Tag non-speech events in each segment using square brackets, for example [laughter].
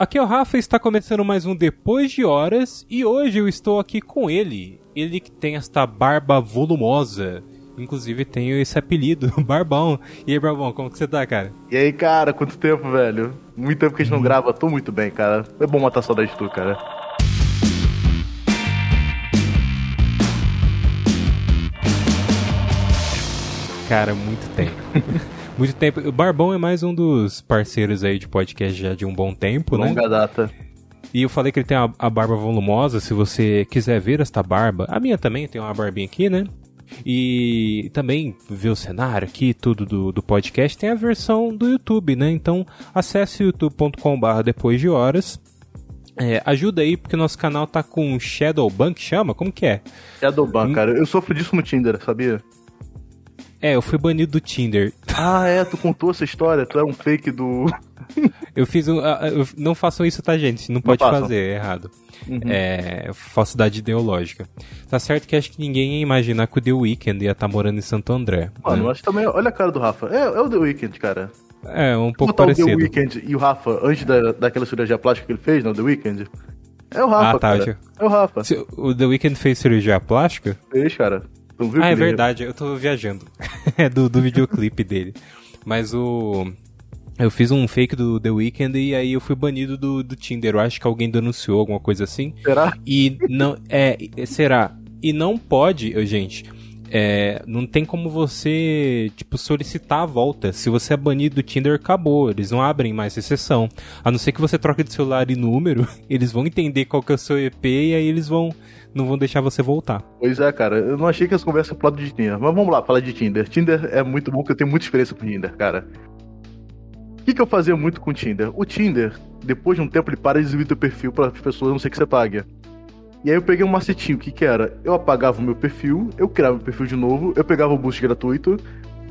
Aqui é o Rafa, está começando mais um Depois de Horas e hoje eu estou aqui com ele. Ele que tem esta barba volumosa. Inclusive tem esse apelido, [laughs] Barbão. E aí, Barbão, como que você tá, cara? E aí, cara, quanto tempo, velho? Muito tempo que a gente não grava, tô muito bem, cara. É bom matar saudade de tu, cara. Cara, muito tempo. [laughs] muito tempo. O Barbão é mais um dos parceiros aí de podcast já de um bom tempo, Longa né? Longa data. E eu falei que ele tem a, a, barba volumosa. Se você quiser ver esta barba, a minha também tem uma barbinha aqui, né? E também ver o cenário aqui, tudo do, do podcast, tem a versão do YouTube, né? Então acesse youtube.com/barra depois de horas. É, ajuda aí, porque nosso canal tá com Shadowban, chama? Como que é? Shadowban, hum... cara. Eu sofro disso no Tinder, sabia? É, eu fui banido do Tinder. [laughs] Ah, é, tu contou essa história, tu era um fake do. [laughs] eu fiz um. Eu não façam isso, tá, gente? Não pode não fazer, é errado. Uhum. É. Falsidade ideológica. Tá certo que acho que ninguém ia imaginar que o The Weeknd ia estar tá morando em Santo André. Mano, né? acho também. Olha a cara do Rafa. É, é o The Weeknd, cara. É, um pouco parecido. o The Weeknd e o Rafa, antes da, daquela cirurgia plástica que ele fez, não, The Weeknd. É o Rafa, ah, tá, cara. É o Rafa. O The Weeknd fez cirurgia plástica? Fez, cara ah, é verdade, eu tô viajando. [laughs] é do, do videoclipe dele. Mas o. Eu fiz um fake do The Weeknd e aí eu fui banido do, do Tinder. Eu acho que alguém denunciou alguma coisa assim. Será? E não. É, será? E não pode, gente. É, não tem como você, tipo, solicitar a volta. Se você é banido do Tinder, acabou. Eles não abrem mais exceção. A não ser que você troque de celular e número, [laughs] eles vão entender qual que é o seu EP e aí eles vão não vão deixar você voltar. Pois é, cara. Eu não achei que as conversas pro lado de Tinder. Mas vamos lá, falar de Tinder. Tinder é muito bom, porque eu tenho muita experiência com Tinder, cara. O que, que eu fazia muito com o Tinder? O Tinder, depois de um tempo, ele para de exibir teu perfil para as pessoas, não sei que você pague. E aí eu peguei um macetinho, o que que era? Eu apagava o meu perfil, eu criava o perfil de novo, eu pegava o boost gratuito,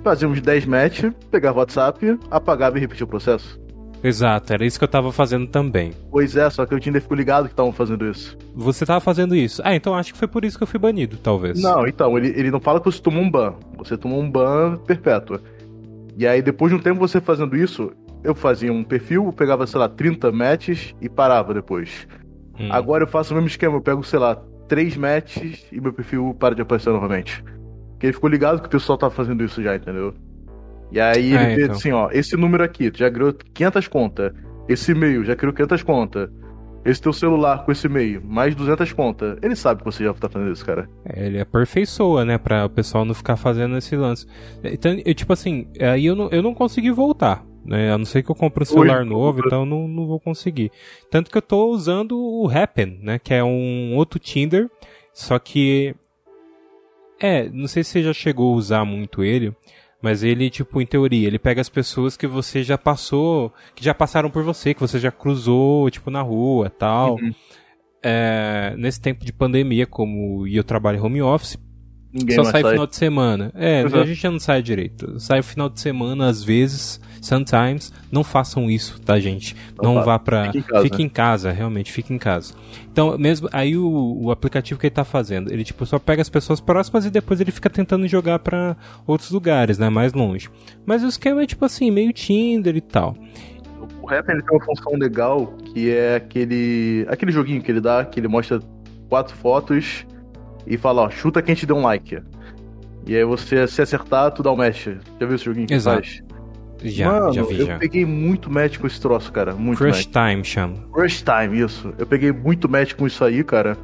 fazia uns 10 match, pegava o WhatsApp, apagava e repetia o processo. Exato, era isso que eu tava fazendo também. Pois é, só que o Tinder ficou ligado que estavam fazendo isso. Você tava fazendo isso. Ah, então acho que foi por isso que eu fui banido, talvez. Não, então, ele, ele não fala que você tomou um ban. Você tomou um ban perpétuo. E aí, depois de um tempo você fazendo isso, eu fazia um perfil, pegava, sei lá, 30 matches e parava depois. Hum. Agora eu faço o mesmo esquema, eu pego, sei lá, 3 matches e meu perfil para de aparecer novamente. Porque ele ficou ligado que o pessoal tava fazendo isso já, entendeu? E aí ele é, vê então. assim, ó, esse número aqui, tu já criou 500 contas. Esse e-mail já criou 500 contas. Esse teu celular com esse e-mail, mais 200 contas. Ele sabe que você já tá fazendo isso, cara. É, ele aperfeiçoa, né, pra o pessoal não ficar fazendo esse lance. Então, eu, tipo assim, aí eu não, eu não consegui voltar. Né? A não ser que eu compre um celular Oi, novo, então não, não vou conseguir. Tanto que eu tô usando o Happen, né? Que é um outro Tinder, só que. É, não sei se você já chegou a usar muito ele, mas ele, tipo, em teoria, ele pega as pessoas que você já passou, que já passaram por você, que você já cruzou, tipo, na rua tal. Uhum. É, nesse tempo de pandemia, como eu trabalho home office, Ninguém só sai, sai final de semana. É, a gente já não sai direito. Sai final de semana, às vezes, sometimes. Não façam isso, tá, gente? Não, não vá pra. Fique em, casa. fique em casa, realmente, fique em casa. Então, mesmo. Aí o, o aplicativo que ele tá fazendo, ele tipo só pega as pessoas próximas e depois ele fica tentando jogar para outros lugares, né? Mais longe. Mas o esquema é tipo assim, meio Tinder e tal. O rap ele tem uma função legal que é aquele. aquele joguinho que ele dá, que ele mostra quatro fotos e fala, ó, chuta quem te deu um like. E aí você, se acertar, tu dá um match. Já viu esse joguinho que Exato. faz? Já, Mano, já vi, eu já. peguei muito match com esse troço, cara. Muito Crush match. Time chama. Crush Time, isso. Eu peguei muito match com isso aí, cara.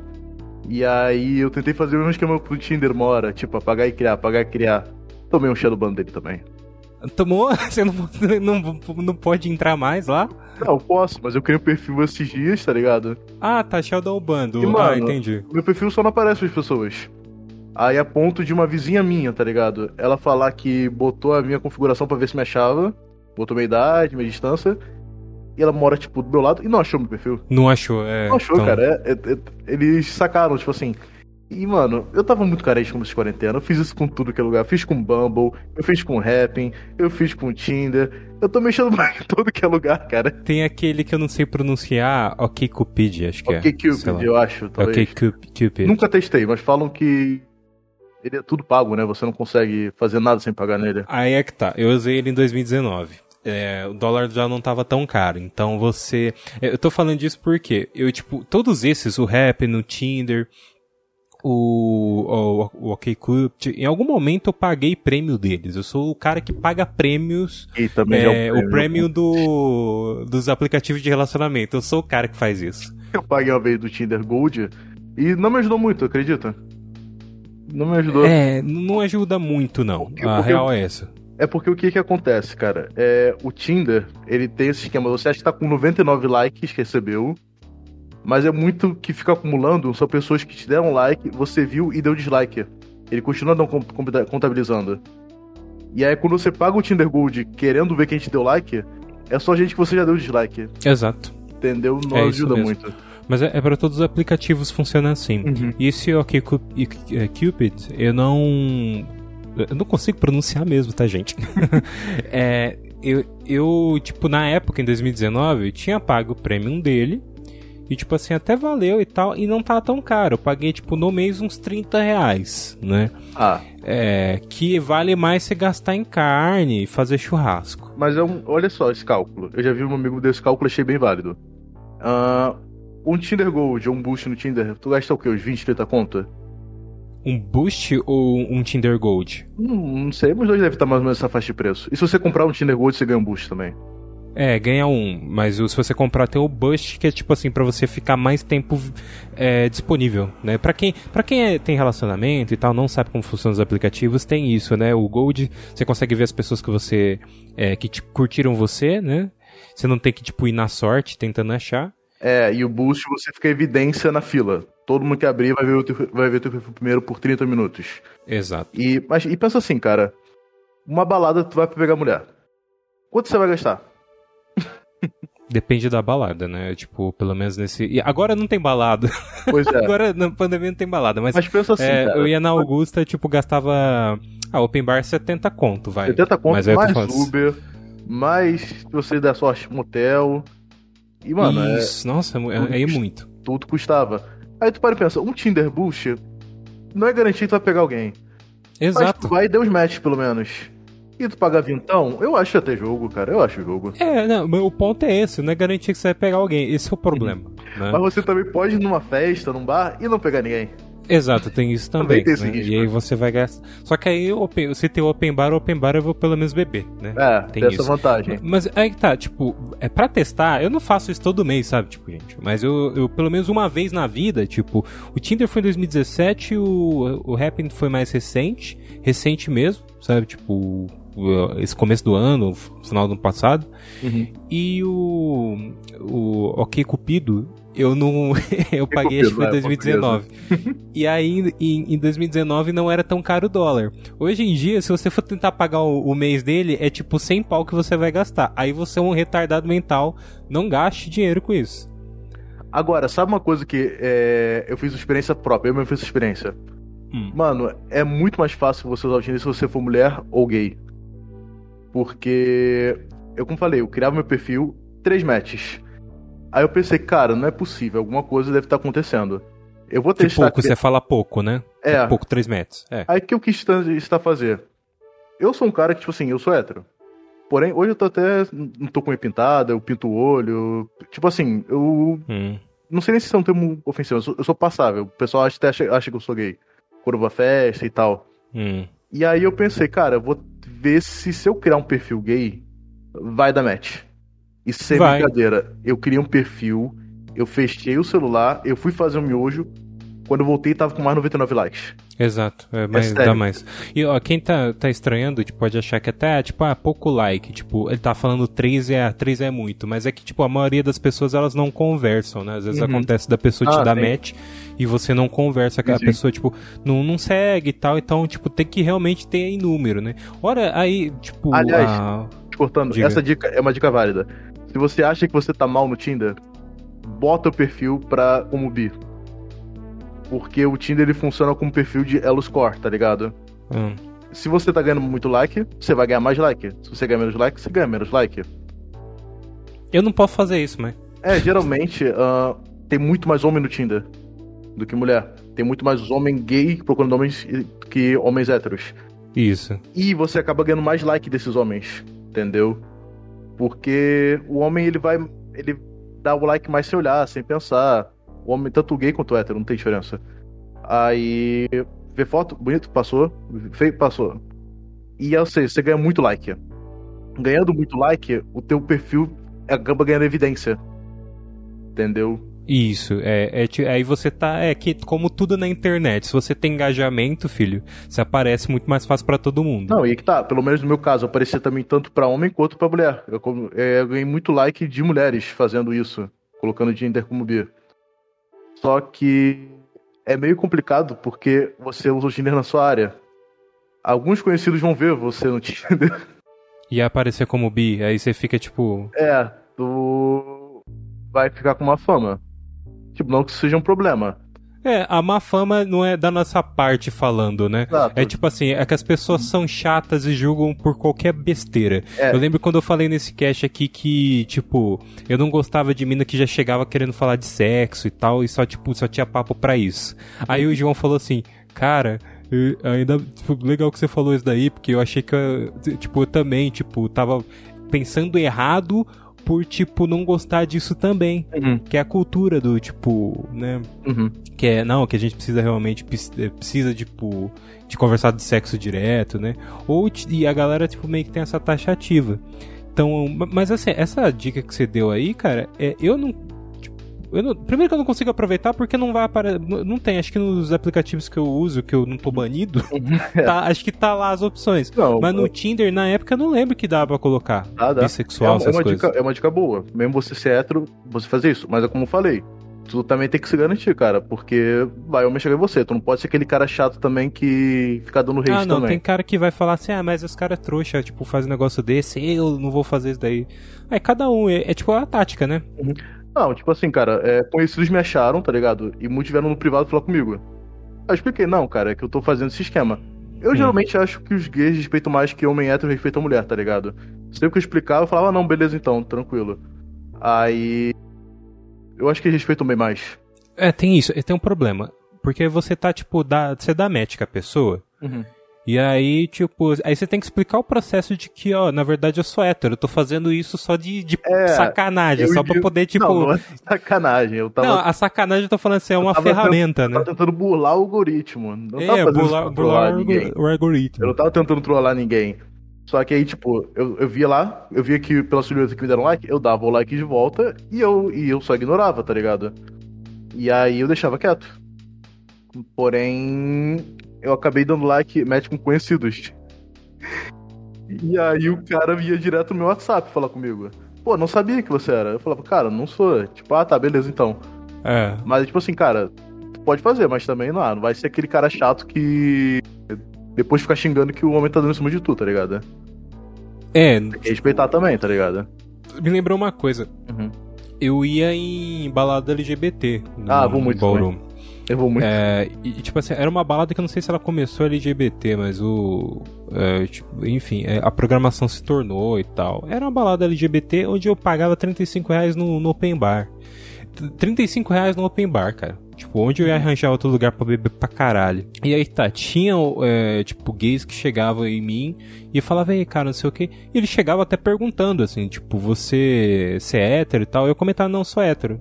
E aí eu tentei fazer o mesmo esquema pro Tinder uma hora, tipo, apagar e criar, apagar e criar. Tomei um Shadowban dele também. Tomou? [laughs] Você não, não, não pode entrar mais lá? Não, posso, mas eu criei um perfil esses dias, tá ligado? Ah, tá, Shadowban. Do... ah, entendi. Meu perfil só não aparece para as pessoas. Aí a ponto de uma vizinha minha, tá ligado? Ela falar que botou a minha configuração para ver se me achava, botou minha idade, minha distância, e ela mora, tipo, do meu lado e não achou meu perfil. Não achou, é. Não achou, então... cara. É, é, é, eles sacaram, tipo assim. E, mano, eu tava muito carente com esse quarentena. Eu fiz isso com tudo que é lugar. Eu fiz com Bumble, eu fiz com Rapping, eu fiz com Tinder. Eu tô mexendo [laughs] em todo que é lugar, cara. Tem aquele que eu não sei pronunciar, Ok Cupid, acho que okay é. Ok Cupid, eu acho, talvez. Ok Cupid. Nunca testei, mas falam que ele é tudo pago, né? Você não consegue fazer nada sem pagar nele. Aí é que tá. Eu usei ele em 2019. é, o dólar já não tava tão caro. Então você. Eu tô falando disso porque eu, tipo, todos esses, o Rap, no Tinder, o, o, o OkCupid, em algum momento eu paguei prêmio deles. Eu sou o cara que paga prêmios. E também é, é o prêmio do, dos aplicativos de relacionamento. Eu sou o cara que faz isso. Eu paguei uma vez do Tinder Gold e não me ajudou muito, acredita? Não me ajudou. É, não ajuda muito, não. Porque, a porque real é essa. É porque o que que acontece, cara? É, o Tinder, ele tem esse esquema. Você acha que tá com 99 likes que recebeu, mas é muito que fica acumulando. São pessoas que te deram like, você viu e deu dislike. Ele continua não contabilizando. E aí, quando você paga o Tinder Gold querendo ver quem te deu like, é só gente que você já deu dislike. Exato. Entendeu? Não é ajuda muito. Mas é, é para todos os aplicativos funciona assim. Uhum. E esse OkCupid, eu não. Eu não consigo pronunciar mesmo, tá, gente? [laughs] é, eu, eu, tipo, na época, em 2019, eu tinha pago o premium dele. E, tipo assim, até valeu e tal. E não tá tão caro. Eu paguei, tipo, no mês uns 30 reais, né? Ah. É, que vale mais você gastar em carne e fazer churrasco. Mas é um, olha só esse cálculo. Eu já vi um amigo desse cálculo achei bem válido. Uh, um Tinder Gold ou um boost no Tinder, tu gasta o quê? Uns 20, 30 conta? Um boost ou um Tinder Gold? Não, não sei, mas dois devem estar mais ou menos essa faixa de preço. E se você comprar um Tinder Gold, você ganha um boost também. É, ganha um, mas se você comprar tem o Boost, que é tipo assim, para você ficar mais tempo é, disponível, né? Pra quem, pra quem é, tem relacionamento e tal, não sabe como funcionam os aplicativos, tem isso, né? O Gold, você consegue ver as pessoas que você, é, que te, curtiram você, né? Você não tem que, tipo, ir na sorte tentando achar. É, e o boost você fica evidência na fila. Todo mundo que abrir vai ver o teu, vai ver teu perfil primeiro por 30 minutos. Exato. E, mas, e pensa assim, cara. Uma balada tu vai pegar mulher. Quanto você vai gastar? Depende da balada, né? Tipo, pelo menos nesse. E agora não tem balada. Pois é. [laughs] agora na pandemia não tem balada, mas. Mas pensa assim. É, eu ia na Augusta, tipo, gastava. Ah, open bar 70 conto, vai. 70 conto mas mais Uber, mais se você der sorte motel. E, mano, é Isso, é, nossa, é, é muito. Tudo custava. Aí tu para e pensa, um Tinder Bush não é garantido que tu vai pegar alguém. Exato. Mas tu vai e deu os match, pelo menos. E tu pagar vintão, eu acho até jogo, cara. Eu acho jogo. É, não, o ponto é esse, não é garantir que você vai pegar alguém. Esse é o problema. Né? Mas você também pode ir numa festa, num bar e não pegar ninguém. Exato, tem isso também. também tem né? E aí você vai gastar. Só que aí open, se tem open bar, open bar eu vou pelo menos beber, né? É, tem, tem essa vantagem. Mas aí que tá, tipo, é para testar, eu não faço isso todo mês, sabe, tipo, gente. Mas eu, eu pelo menos uma vez na vida, tipo, o Tinder foi em 2017, o, o Happn foi mais recente, recente mesmo, sabe, tipo, esse começo do ano, final do ano passado. Uhum. E o, o Ok Cupido, eu não. [laughs] eu paguei, acho que foi em 2019. e aí, em, em 2019, não era tão caro o dólar. Hoje em dia, se você for tentar pagar o, o, mês dele, é tipo 100 pau que você vai gastar. Aí você é um retardado mental, não gaste dinheiro com isso. Agora, sabe uma coisa que é, eu fiz experiência própria, eu mesmo fiz experiência. Hum. Mano, é muito mais fácil você usar o Tinder se você for mulher ou gay. Porque, eu como falei, eu criava meu perfil, três matches. Aí eu pensei, cara, não é possível, alguma coisa deve estar acontecendo. Eu vou testar. Que pouco, você fala pouco, né? É. pouco, três metros. É. Aí que eu quis estar fazer. Eu sou um cara que, tipo assim, eu sou hétero. Porém, hoje eu tô até. Não tô com unha pintada, eu pinto o olho. Tipo assim, eu. Hum. Não sei nem se é um termo ofensivo, eu sou, eu sou passável. O pessoal acha, acha, acha que eu sou gay. Curva festa e tal. Hum. E aí eu pensei, cara, eu vou ver se se eu criar um perfil gay, vai dar match. E sem vai. brincadeira, eu criei um perfil, eu fechei o celular, eu fui fazer um miojo, quando eu voltei tava com mais 99 likes. Exato, é, mais, é dá mais. E ó, quem tá, tá estranhando, tipo, pode achar que até, tipo, ah, pouco like, tipo, ele tá falando 3 é, 3 é muito, mas é que, tipo, a maioria das pessoas, elas não conversam, né? Às vezes uhum. acontece da pessoa te ah, dar sim. match e você não conversa com a pessoa, tipo, não, não segue e tal, então, tipo, tem que realmente ter em número, né? Ora, aí, tipo... Aliás, a... te cortando, Diga. essa dica é uma dica válida. Se você acha que você tá mal no Tinder, bota o perfil pra, como bi porque o Tinder ele funciona como perfil de elo score, tá ligado? Hum. Se você tá ganhando muito like, você vai ganhar mais like. Se você ganha menos like, você ganha menos like. Eu não posso fazer isso, mas. É, geralmente uh, [laughs] tem muito mais homem no Tinder do que mulher. Tem muito mais homem gay procurando homens que homens héteros. Isso. E você acaba ganhando mais like desses homens, entendeu? Porque o homem, ele vai. Ele dá o like mais sem olhar, sem pensar. O homem, tanto gay quanto hétero, não tem diferença. Aí. Vê foto, bonito, passou. Feio, passou. E eu sei, você ganha muito like. Ganhando muito like, o teu perfil acaba ganhando evidência. Entendeu? Isso, é, é, aí você tá, é que como tudo na internet, se você tem engajamento, filho, você aparece muito mais fácil para todo mundo. Não, e que tá, pelo menos no meu caso, aparecia também tanto para homem quanto para mulher. Eu, é, eu, ganhei muito like de mulheres fazendo isso, colocando gender como bi. Só que é meio complicado porque você usa o gender na sua área. Alguns conhecidos vão ver você no [laughs] Tinder. E aparecer como bi, aí você fica tipo. É, tu vai ficar com uma fama. Tipo, não que isso seja um problema. É, a má fama não é da nossa parte falando, né? Exato. É tipo assim, é que as pessoas são chatas e julgam por qualquer besteira. É. Eu lembro quando eu falei nesse cast aqui que, tipo, eu não gostava de mina que já chegava querendo falar de sexo e tal, e só, tipo, só tinha papo pra isso. Aí o João falou assim, cara, ainda, tipo, legal que você falou isso daí, porque eu achei que, tipo, eu também, tipo, tava pensando errado por, tipo, não gostar disso também. Uhum. Que é a cultura do, tipo, né? Uhum. Que é, não, que a gente precisa realmente, eh, precisa, tipo, de conversar de sexo direto, né? Ou, e a galera, tipo, meio que tem essa taxativa. Então, mas assim, essa dica que você deu aí, cara, é, eu não não, primeiro que eu não consigo aproveitar porque não vai aparecer. Não tem, acho que nos aplicativos que eu uso, que eu não tô banido, [laughs] tá, acho que tá lá as opções. Não, Mas no. Tinder, na época, eu não lembro que dava pra colocar. Ah, dá. Bissexual, é, essas é uma coisas. Dica, é uma dica boa. Mesmo você ser hétero, você fazer isso. Mas é como eu falei. Tu também tem que se garantir, cara, porque vai homem chegar em você. Tu não pode ser aquele cara chato também que fica dando hate ah, não, também. Tem cara que vai falar assim, ah, mas os caras trouxa, tipo, faz um negócio desse, eu não vou fazer isso daí. É, cada um, é, é tipo a tática, né? Uhum. Não, tipo assim, cara, é, conhecidos me acharam, tá ligado? E muitos vieram no privado falar comigo. Eu expliquei, não, cara, é que eu tô fazendo esse esquema. Eu hum. geralmente acho que os gays respeitam mais que homem hétero respeitam mulher, tá ligado? Sempre que eu explicava, eu falava, ah, não, beleza então, tranquilo. Aí. Eu acho que eles respeitam bem mais. É, tem isso, tem um problema. Porque você tá, tipo, dá, você dá match com a pessoa. Uhum. E aí, tipo, aí você tem que explicar o processo de que, ó, na verdade eu sou hétero, eu tô fazendo isso só de, de é, sacanagem, só pra poder, tipo. Não, não é sacanagem. Eu tava... Não, a sacanagem eu tô falando assim, é uma ferramenta, tentando, né? Eu tava tentando burlar o algoritmo. Não é, tava burlar, burlar ninguém. o algoritmo. Eu não tava tentando trollar ninguém. Só que aí, tipo, eu, eu via lá, eu via que pela silhueta que me deram like, eu dava o like de volta e eu, e eu só ignorava, tá ligado? E aí eu deixava quieto. Porém, eu acabei dando like, match com conhecidos. E aí o cara ia direto no meu WhatsApp falar comigo. Pô, não sabia que você era. Eu falava, cara, não sou. Tipo, ah, tá, beleza então. É. Mas, tipo assim, cara, tu pode fazer, mas também não, não vai ser aquele cara chato que depois ficar xingando que o homem tá dando em cima de tu, tá ligado? É. Tem que respeitar também, tá ligado? Me lembrou uma coisa. Uhum. Eu ia em balada LGBT. Ah, vou muito. Eu vou muito. É, e, tipo assim, era uma balada que eu não sei se ela começou LGBT, mas o. É, tipo, enfim, é, a programação se tornou e tal. Era uma balada LGBT onde eu pagava 35 reais no, no open bar. 35 reais no open bar, cara. Tipo, onde eu ia arranjar outro lugar pra beber pra caralho. E aí tá, tinha, é, tipo, gays que chegavam em mim e falavam, ei, cara, não sei o que. E ele chegava até perguntando, assim, tipo, você, você é hétero e tal. Eu comentava, não, sou hétero.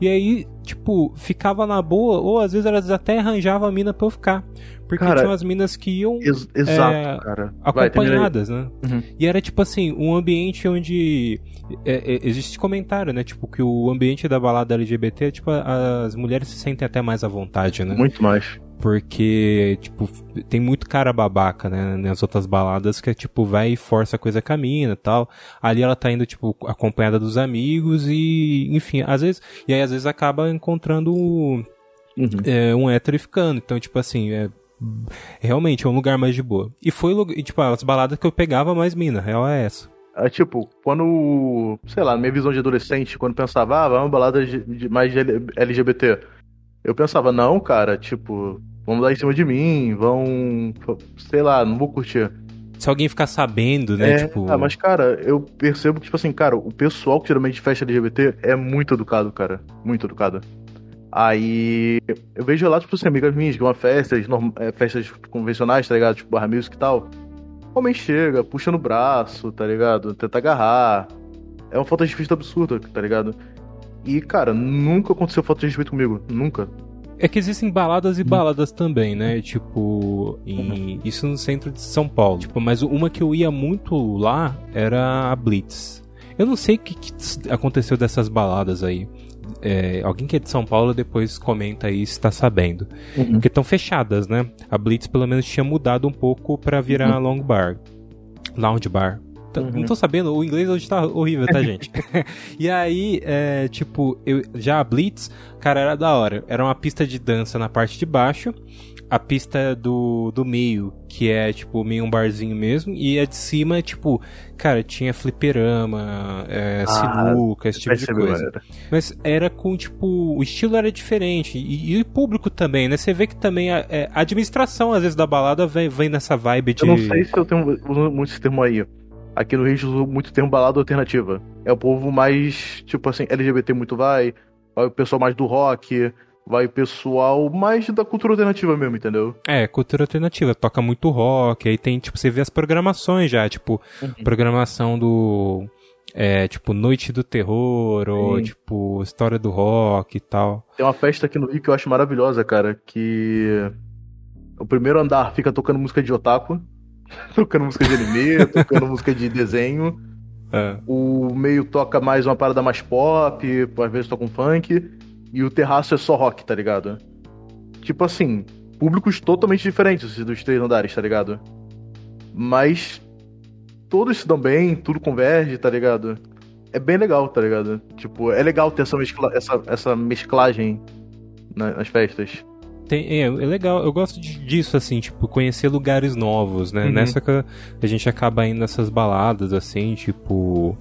E aí, tipo, ficava na boa, ou às vezes elas até arranjavam a mina pra eu ficar. Porque cara, tinha umas minas que iam ex exato, é, cara. acompanhadas, né? Uhum. E era tipo assim, um ambiente onde é, é, existe comentário, né? Tipo, que o ambiente da balada LGBT, tipo, as mulheres se sentem até mais à vontade, né? Muito mais. Porque, tipo, tem muito cara babaca, né, nas outras baladas que é, tipo, vai e força a coisa caminha e tal. Ali ela tá indo, tipo, acompanhada dos amigos e, enfim, às vezes, e aí às vezes acaba encontrando uhum. é, um hétero e ficando. Então, tipo assim, é, realmente é um lugar mais de boa. E foi, tipo, as baladas que eu pegava mais mina, real é essa. É, tipo, quando, sei lá, na minha visão de adolescente, quando pensava, ah, vai uma balada de, de mais de LGBT, eu pensava, não, cara, tipo, vão dar em cima de mim, vão. Sei lá, não vou curtir. Se alguém ficar sabendo, né? É, tipo... Ah, mas, cara, eu percebo que, tipo assim, cara, o pessoal que geralmente festa LGBT é muito educado, cara. Muito educado. Aí eu vejo lá, tipo assim, amigas minhas que vão a festas, é, festas convencionais, tá ligado? Tipo, barra music e tal. O homem chega, puxa no braço, tá ligado? Tenta agarrar. É uma falta de respeito absurda, tá ligado? E, cara, nunca aconteceu falta de respeito comigo. Nunca. É que existem baladas e baladas também, né? Tipo, em... isso no centro de São Paulo. Tipo, mas uma que eu ia muito lá era a Blitz. Eu não sei o que, que aconteceu dessas baladas aí. É, alguém que é de São Paulo depois comenta aí se tá sabendo. Uhum. Porque estão fechadas, né? A Blitz pelo menos tinha mudado um pouco para virar uhum. long bar. Lounge bar. Uhum. Não tô sabendo, o inglês hoje tá horrível, tá, gente? [laughs] e aí, é, tipo, eu, já a Blitz, cara, era da hora. Era uma pista de dança na parte de baixo, a pista do, do meio, que é, tipo, meio um barzinho mesmo, e a de cima, tipo, cara, tinha fliperama, é, ah, sinuca, esse tipo de coisa. Era. Mas era com, tipo, o estilo era diferente, e, e o público também, né? Você vê que também a, é, a, administração, às vezes, da balada vem, vem nessa vibe de... Eu não sei se eu tenho muito esse termo aí, Aqui no Rio de muito termo balada alternativa. É o povo mais, tipo assim, LGBT muito vai, vai o pessoal mais do rock, vai o pessoal mais da cultura alternativa mesmo, entendeu? É, cultura alternativa, toca muito rock, aí tem, tipo, você vê as programações já, tipo, uhum. programação do. É, tipo, Noite do Terror, Sim. ou tipo, História do Rock e tal. Tem uma festa aqui no Rio que eu acho maravilhosa, cara, que. O primeiro andar fica tocando música de otaku. [laughs] tocando música de anime, tocando música de desenho. É. O meio toca mais uma parada mais pop, às vezes toca um funk. E o terraço é só rock, tá ligado? Tipo assim, públicos totalmente diferentes dos três andares, tá ligado? Mas todos se dão bem, tudo converge, tá ligado? É bem legal, tá ligado? Tipo, é legal ter essa, mescla essa, essa mesclagem nas festas. Tem, é, é, legal, eu gosto disso, assim, tipo, conhecer lugares novos, né? Uhum. Nessa que a gente acaba indo nessas baladas, assim, tipo.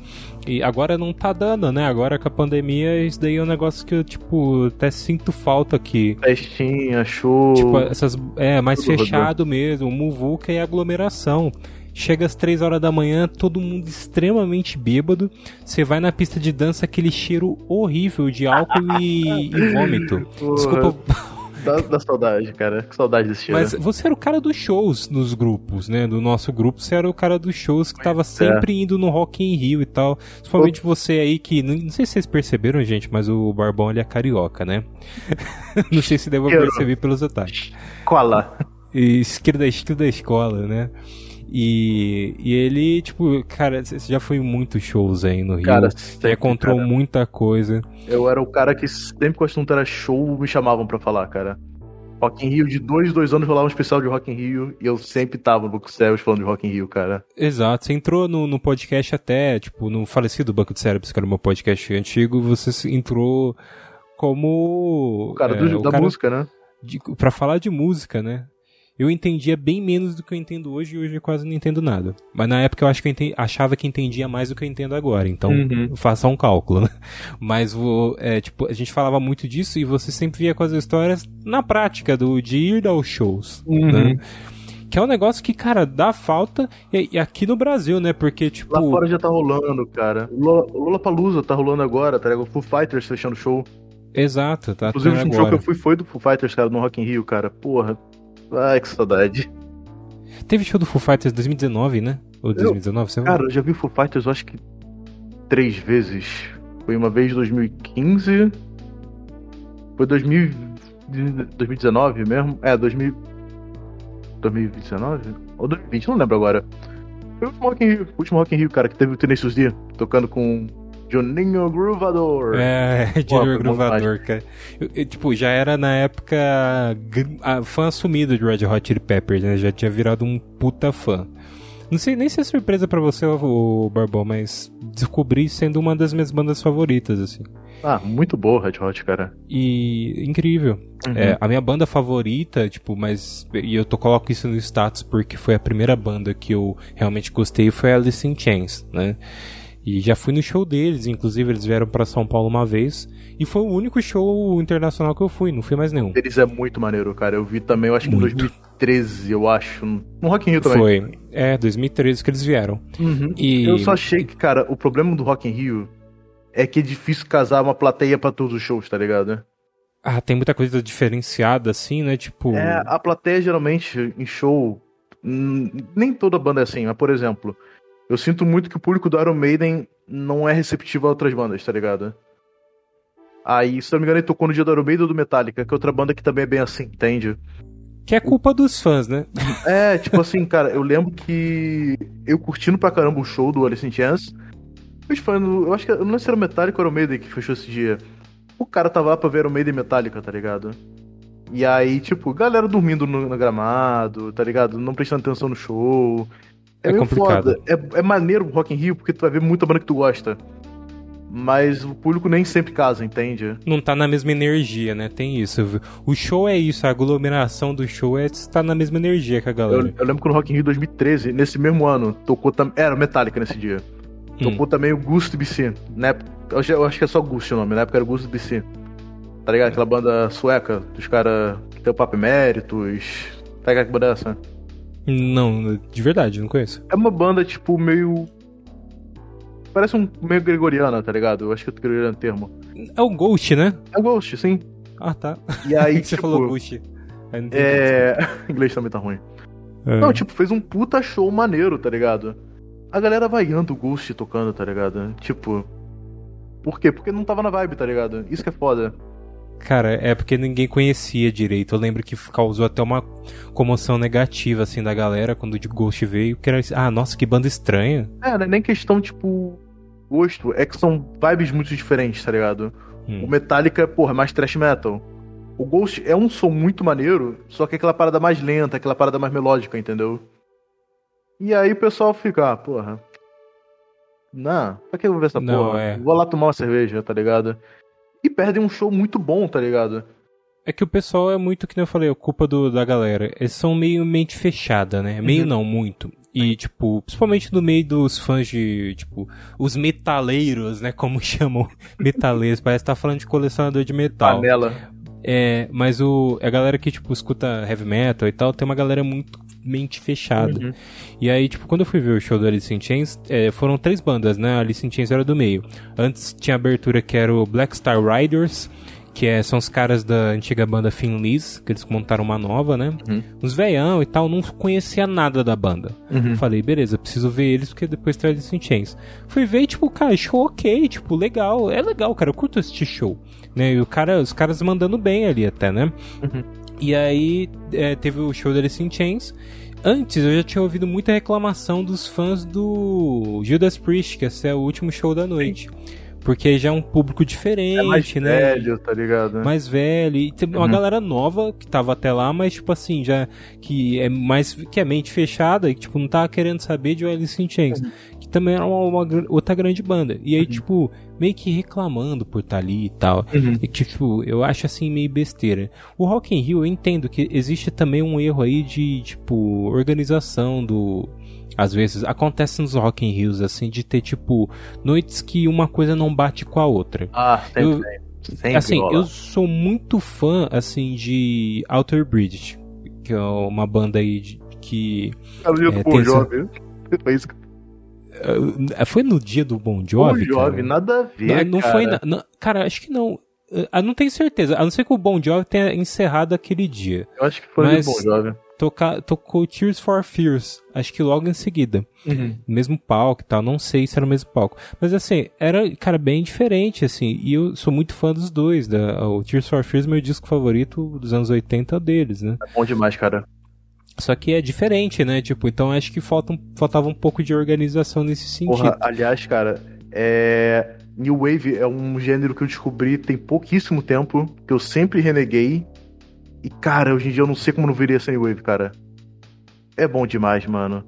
E agora não tá dando, né? Agora com a pandemia, isso daí é um negócio que eu, tipo, até sinto falta aqui. Festinha, show. Tipo, essas. É, mais fechado mesmo, muvuca e aglomeração. Chega às 3 horas da manhã, todo mundo extremamente bêbado. Você vai na pista de dança, aquele cheiro horrível de álcool e, e vômito. [laughs] Porra. Desculpa Dá, dá saudade, cara. Que saudade desse cheiro. Mas você era o cara dos shows nos grupos, né? Do nosso grupo, você era o cara dos shows que tava sempre é. indo no Rock in Rio e tal. Principalmente o... você aí que. Não, sei se vocês perceberam, gente, mas o Barbão ele é carioca, né? [laughs] não sei se devo perceber pelos detalhes. Escola. Esquerda, esquerda da escola, né? E, e ele, tipo, cara, você já foi em muitos shows aí no Rio. Cara, sempre, encontrou cara. muita coisa. Eu era o cara que sempre que o assunto era show, me chamavam pra falar, cara. Rock in Rio, de dois, dois anos rolava um especial de Rock in Rio e eu sempre tava no Banco de Cérebros falando de Rock in Rio, cara. Exato, você entrou no, no podcast até, tipo, no falecido Banco de Cérebros, que era meu podcast antigo, você entrou como... O cara do, é, da cara música, né? De, pra falar de música, né? Eu entendia bem menos do que eu entendo hoje e hoje eu quase não entendo nada. Mas na época eu acho que eu entendi, achava que entendia mais do que eu entendo agora. Então, uhum. faça um cálculo, né? [laughs] Mas vou, é, tipo, a gente falava muito disso e você sempre via com as histórias na prática do, de ir aos shows, uhum. né? Que é um negócio que, cara, dá falta e, e, aqui no Brasil, né? Porque, tipo. Lá fora já tá rolando, cara. O Lula Palusa tá rolando agora, tá ligado? O Foo Fighters fechando show. Exato, tá. Inclusive, o último show que eu fui foi do Foo Fighters, cara, no Rock in Rio, cara. Porra, Ai, que saudade. Teve show do Foo Fighters 2019, né? Ou 2019, eu, Cara, eu já vi Foo Fighters, eu acho que três vezes. Foi uma vez em 2015. Foi 2000, 2019 mesmo? É, 2000, 2019? Ou 2020, não lembro agora. Foi o último Rock in Rio, o último Rock in Rio, cara, que teve o Tenacious D tocando com Juninho Groovador. É, Juninho Groovador, cara. Eu, eu, tipo, já era na época fã assumido de Red Hot Chili Peppers, né? Já tinha virado um puta fã. Não sei nem se é surpresa para você, o Barbão, mas descobri sendo uma das minhas bandas favoritas, assim. Ah, muito boa Red Hot, cara. E incrível. Uhum. É, a minha banda favorita, tipo, mas. E eu tô, coloco isso no status porque foi a primeira banda que eu realmente gostei, foi Alice in Chains, né? E já fui no show deles, inclusive eles vieram para São Paulo uma vez. E foi o único show internacional que eu fui, não fui mais nenhum. Eles é muito maneiro, cara. Eu vi também, eu acho que em 2013, eu acho. No Rock in Rio também. Foi. É, 2013 que eles vieram. Uhum. E... Eu só achei que, cara, o problema do Rock in Rio é que é difícil casar uma plateia para todos os shows, tá ligado? Ah, tem muita coisa diferenciada assim, né? Tipo. É, a plateia geralmente em show. Nem toda banda é assim, mas por exemplo, eu sinto muito que o público do Iron Maiden não é receptiva a outras bandas, tá ligado? Aí, se não me engano, ele tocou no dia do Iron Maiden do Metallica, que é outra banda que também é bem assim, entende? Que é culpa dos fãs, né? É, tipo assim, cara, eu lembro que eu curtindo pra caramba o show do Alice in Chains, os fãs, eu acho que, eu não sei se era o Metallica ou o Maiden que fechou esse dia. O cara tava lá pra ver o Maiden Metallica, tá ligado? E aí, tipo, galera dormindo no, no gramado, tá ligado? Não prestando atenção no show. É, é complicado. É, é maneiro o Rock in Rio porque tu vai ver muita banda que tu gosta mas o público nem sempre casa, entende? Não tá na mesma energia, né? Tem isso. O show é isso, a aglomeração do show é estar na mesma energia que a galera. Eu, eu lembro que no Rock in Rio 2013, nesse mesmo ano, tocou também. Era Metallica nesse dia. Hum. Tocou também o Ghost BC. Né? Eu, acho que é só Ghost o nome, na época era Ghost BC. Tá ligado? Aquela banda sueca, dos caras que tem o Papo Eméritos. Tá ligado que banda é essa? Não, de verdade, não conheço. É uma banda, tipo, meio Parece um meio gregoriana, tá ligado? Eu acho que é o gregoriano termo. É o Ghost, né? É o Ghost, sim. Ah, tá. E aí, [laughs] Você tipo, falou Ghost. É. [laughs] inglês também tá ruim. É. Não, tipo, fez um puta show maneiro, tá ligado? A galera vaiando o Ghost tocando, tá ligado? Tipo. Por quê? Porque não tava na vibe, tá ligado? Isso que é foda. Cara, é porque ninguém conhecia direito. Eu lembro que causou até uma comoção negativa, assim, da galera quando o Ghost veio. Que era assim, ah, nossa, que banda estranha. É, nem questão, tipo, gosto, é que são vibes muito diferentes, tá ligado? Hum. O Metallica, porra, é mais thrash metal. O Ghost é um som muito maneiro, só que é aquela parada mais lenta, aquela parada mais melódica, entendeu? E aí o pessoal fica, ah, porra. Não, pra que eu vou ver essa Não, porra? É. Vou lá tomar uma cerveja, tá ligado? E perdem um show muito bom, tá ligado? É que o pessoal é muito, que nem eu falei, a culpa do, da galera. Eles são meio mente fechada, né? Meio uhum. não, muito. E, tipo, principalmente no meio dos fãs de, tipo, os metaleiros, né? Como [laughs] chamam metaleiros. Parece que tá falando de colecionador de metal. Panela. É, mas o, a galera que, tipo, escuta heavy metal e tal, tem uma galera muito mente fechada. Uhum. E aí, tipo, quando eu fui ver o show do Alice in Chains, é, foram três bandas, né? A Alice in Chains era do meio. Antes tinha abertura que era o Black Star Riders, que é, são os caras da antiga banda Finleys, que eles montaram uma nova, né? Uhum. Uns veião e tal, não conhecia nada da banda. Uhum. Falei, beleza, preciso ver eles porque depois traz Alice in Chains. Fui ver e, tipo, cara, show ok, tipo, legal. É legal, cara, eu curto assistir show. Né? E o cara, os caras mandando bem ali até, né? Uhum. E aí é, teve o show da Alice in Chains. Antes eu já tinha ouvido muita reclamação dos fãs do Judas Priest, que esse é o último show da noite. Sim. Porque já é um público diferente, é mais né? Mais velho, tá ligado? Mais velho. E tem uma uhum. galera nova que tava até lá, mas, tipo assim, já. Que é mais. Que é mente fechada e, tipo, não tava querendo saber de Alice in Chains. Uhum. Que também era uma, uma, outra grande banda. E aí, uhum. tipo, meio que reclamando por estar tá ali e tal. Uhum. E, tipo, eu acho assim meio besteira. O Rock in Rio, eu entendo que existe também um erro aí de, tipo, organização do às vezes acontece nos Rock in Rios assim de ter tipo noites que uma coisa não bate com a outra. Ah, sempre. Eu, sempre assim, rola. eu sou muito fã assim de Outer Bridge, que é uma banda aí de, que é, é, Bon Jovi. Foi isso uh, foi no dia do Bon Jovi? Bon Jovi, cara? nada a ver. Não, não cara. foi. Na, não, cara, acho que não. Eu ah, não tenho certeza. A não ser que o Bon Jovi tenha encerrado aquele dia. Eu acho que foi mas, Bon Jovi tocar, tocou Tears for Fears, acho que logo em seguida. Uhum. Mesmo palco e tal, não sei se era o mesmo palco. Mas assim, era, cara, bem diferente, assim, e eu sou muito fã dos dois. Da, o Tears for Fears, meu disco favorito dos anos 80 deles, né? É bom demais, cara. Só que é diferente, né? Tipo, então acho que falta, faltava um pouco de organização nesse sentido. Porra, aliás, cara, é... New Wave é um gênero que eu descobri tem pouquíssimo tempo, que eu sempre reneguei, e, cara, hoje em dia eu não sei como não viria essa New Wave, cara. É bom demais, mano.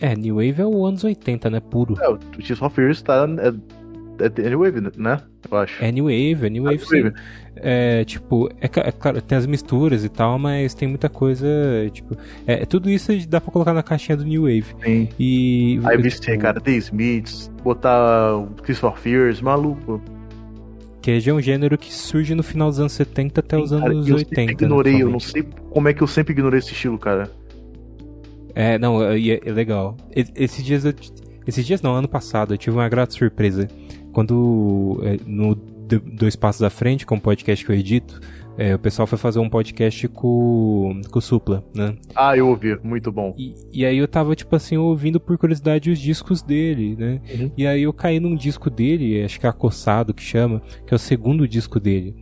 É, New Wave é o anos 80, né? Puro. É, o Tears of Fears tá. É, é New Wave, né? Eu acho. É New Wave, é New Wave, é. Wave. É, tipo, é, é, claro, tem as misturas e tal, mas tem muita coisa, tipo, é, tudo isso dá pra colocar na caixinha do New Wave. Sim. E... Aí, tipo, cara, The Smiths, botar o Tears of Fears, maluco. Que é um gênero que surge no final dos anos 70 até Sim, os anos eu 80. Eu ignorei, né, eu não sei como é que eu sempre ignorei esse estilo, cara. É, não, é, é legal. Esses dias, eu, esses dias não, ano passado, eu tive uma grata surpresa. Quando, é, no Dois Passos à Frente, que é um podcast que eu edito, é, o pessoal foi fazer um podcast com, com o Supla, né? Ah, eu ouvi, muito bom. E, e aí eu tava, tipo assim, ouvindo por curiosidade os discos dele, né? Uhum. E aí eu caí num disco dele, acho que é Acossado que chama, que é o segundo disco dele.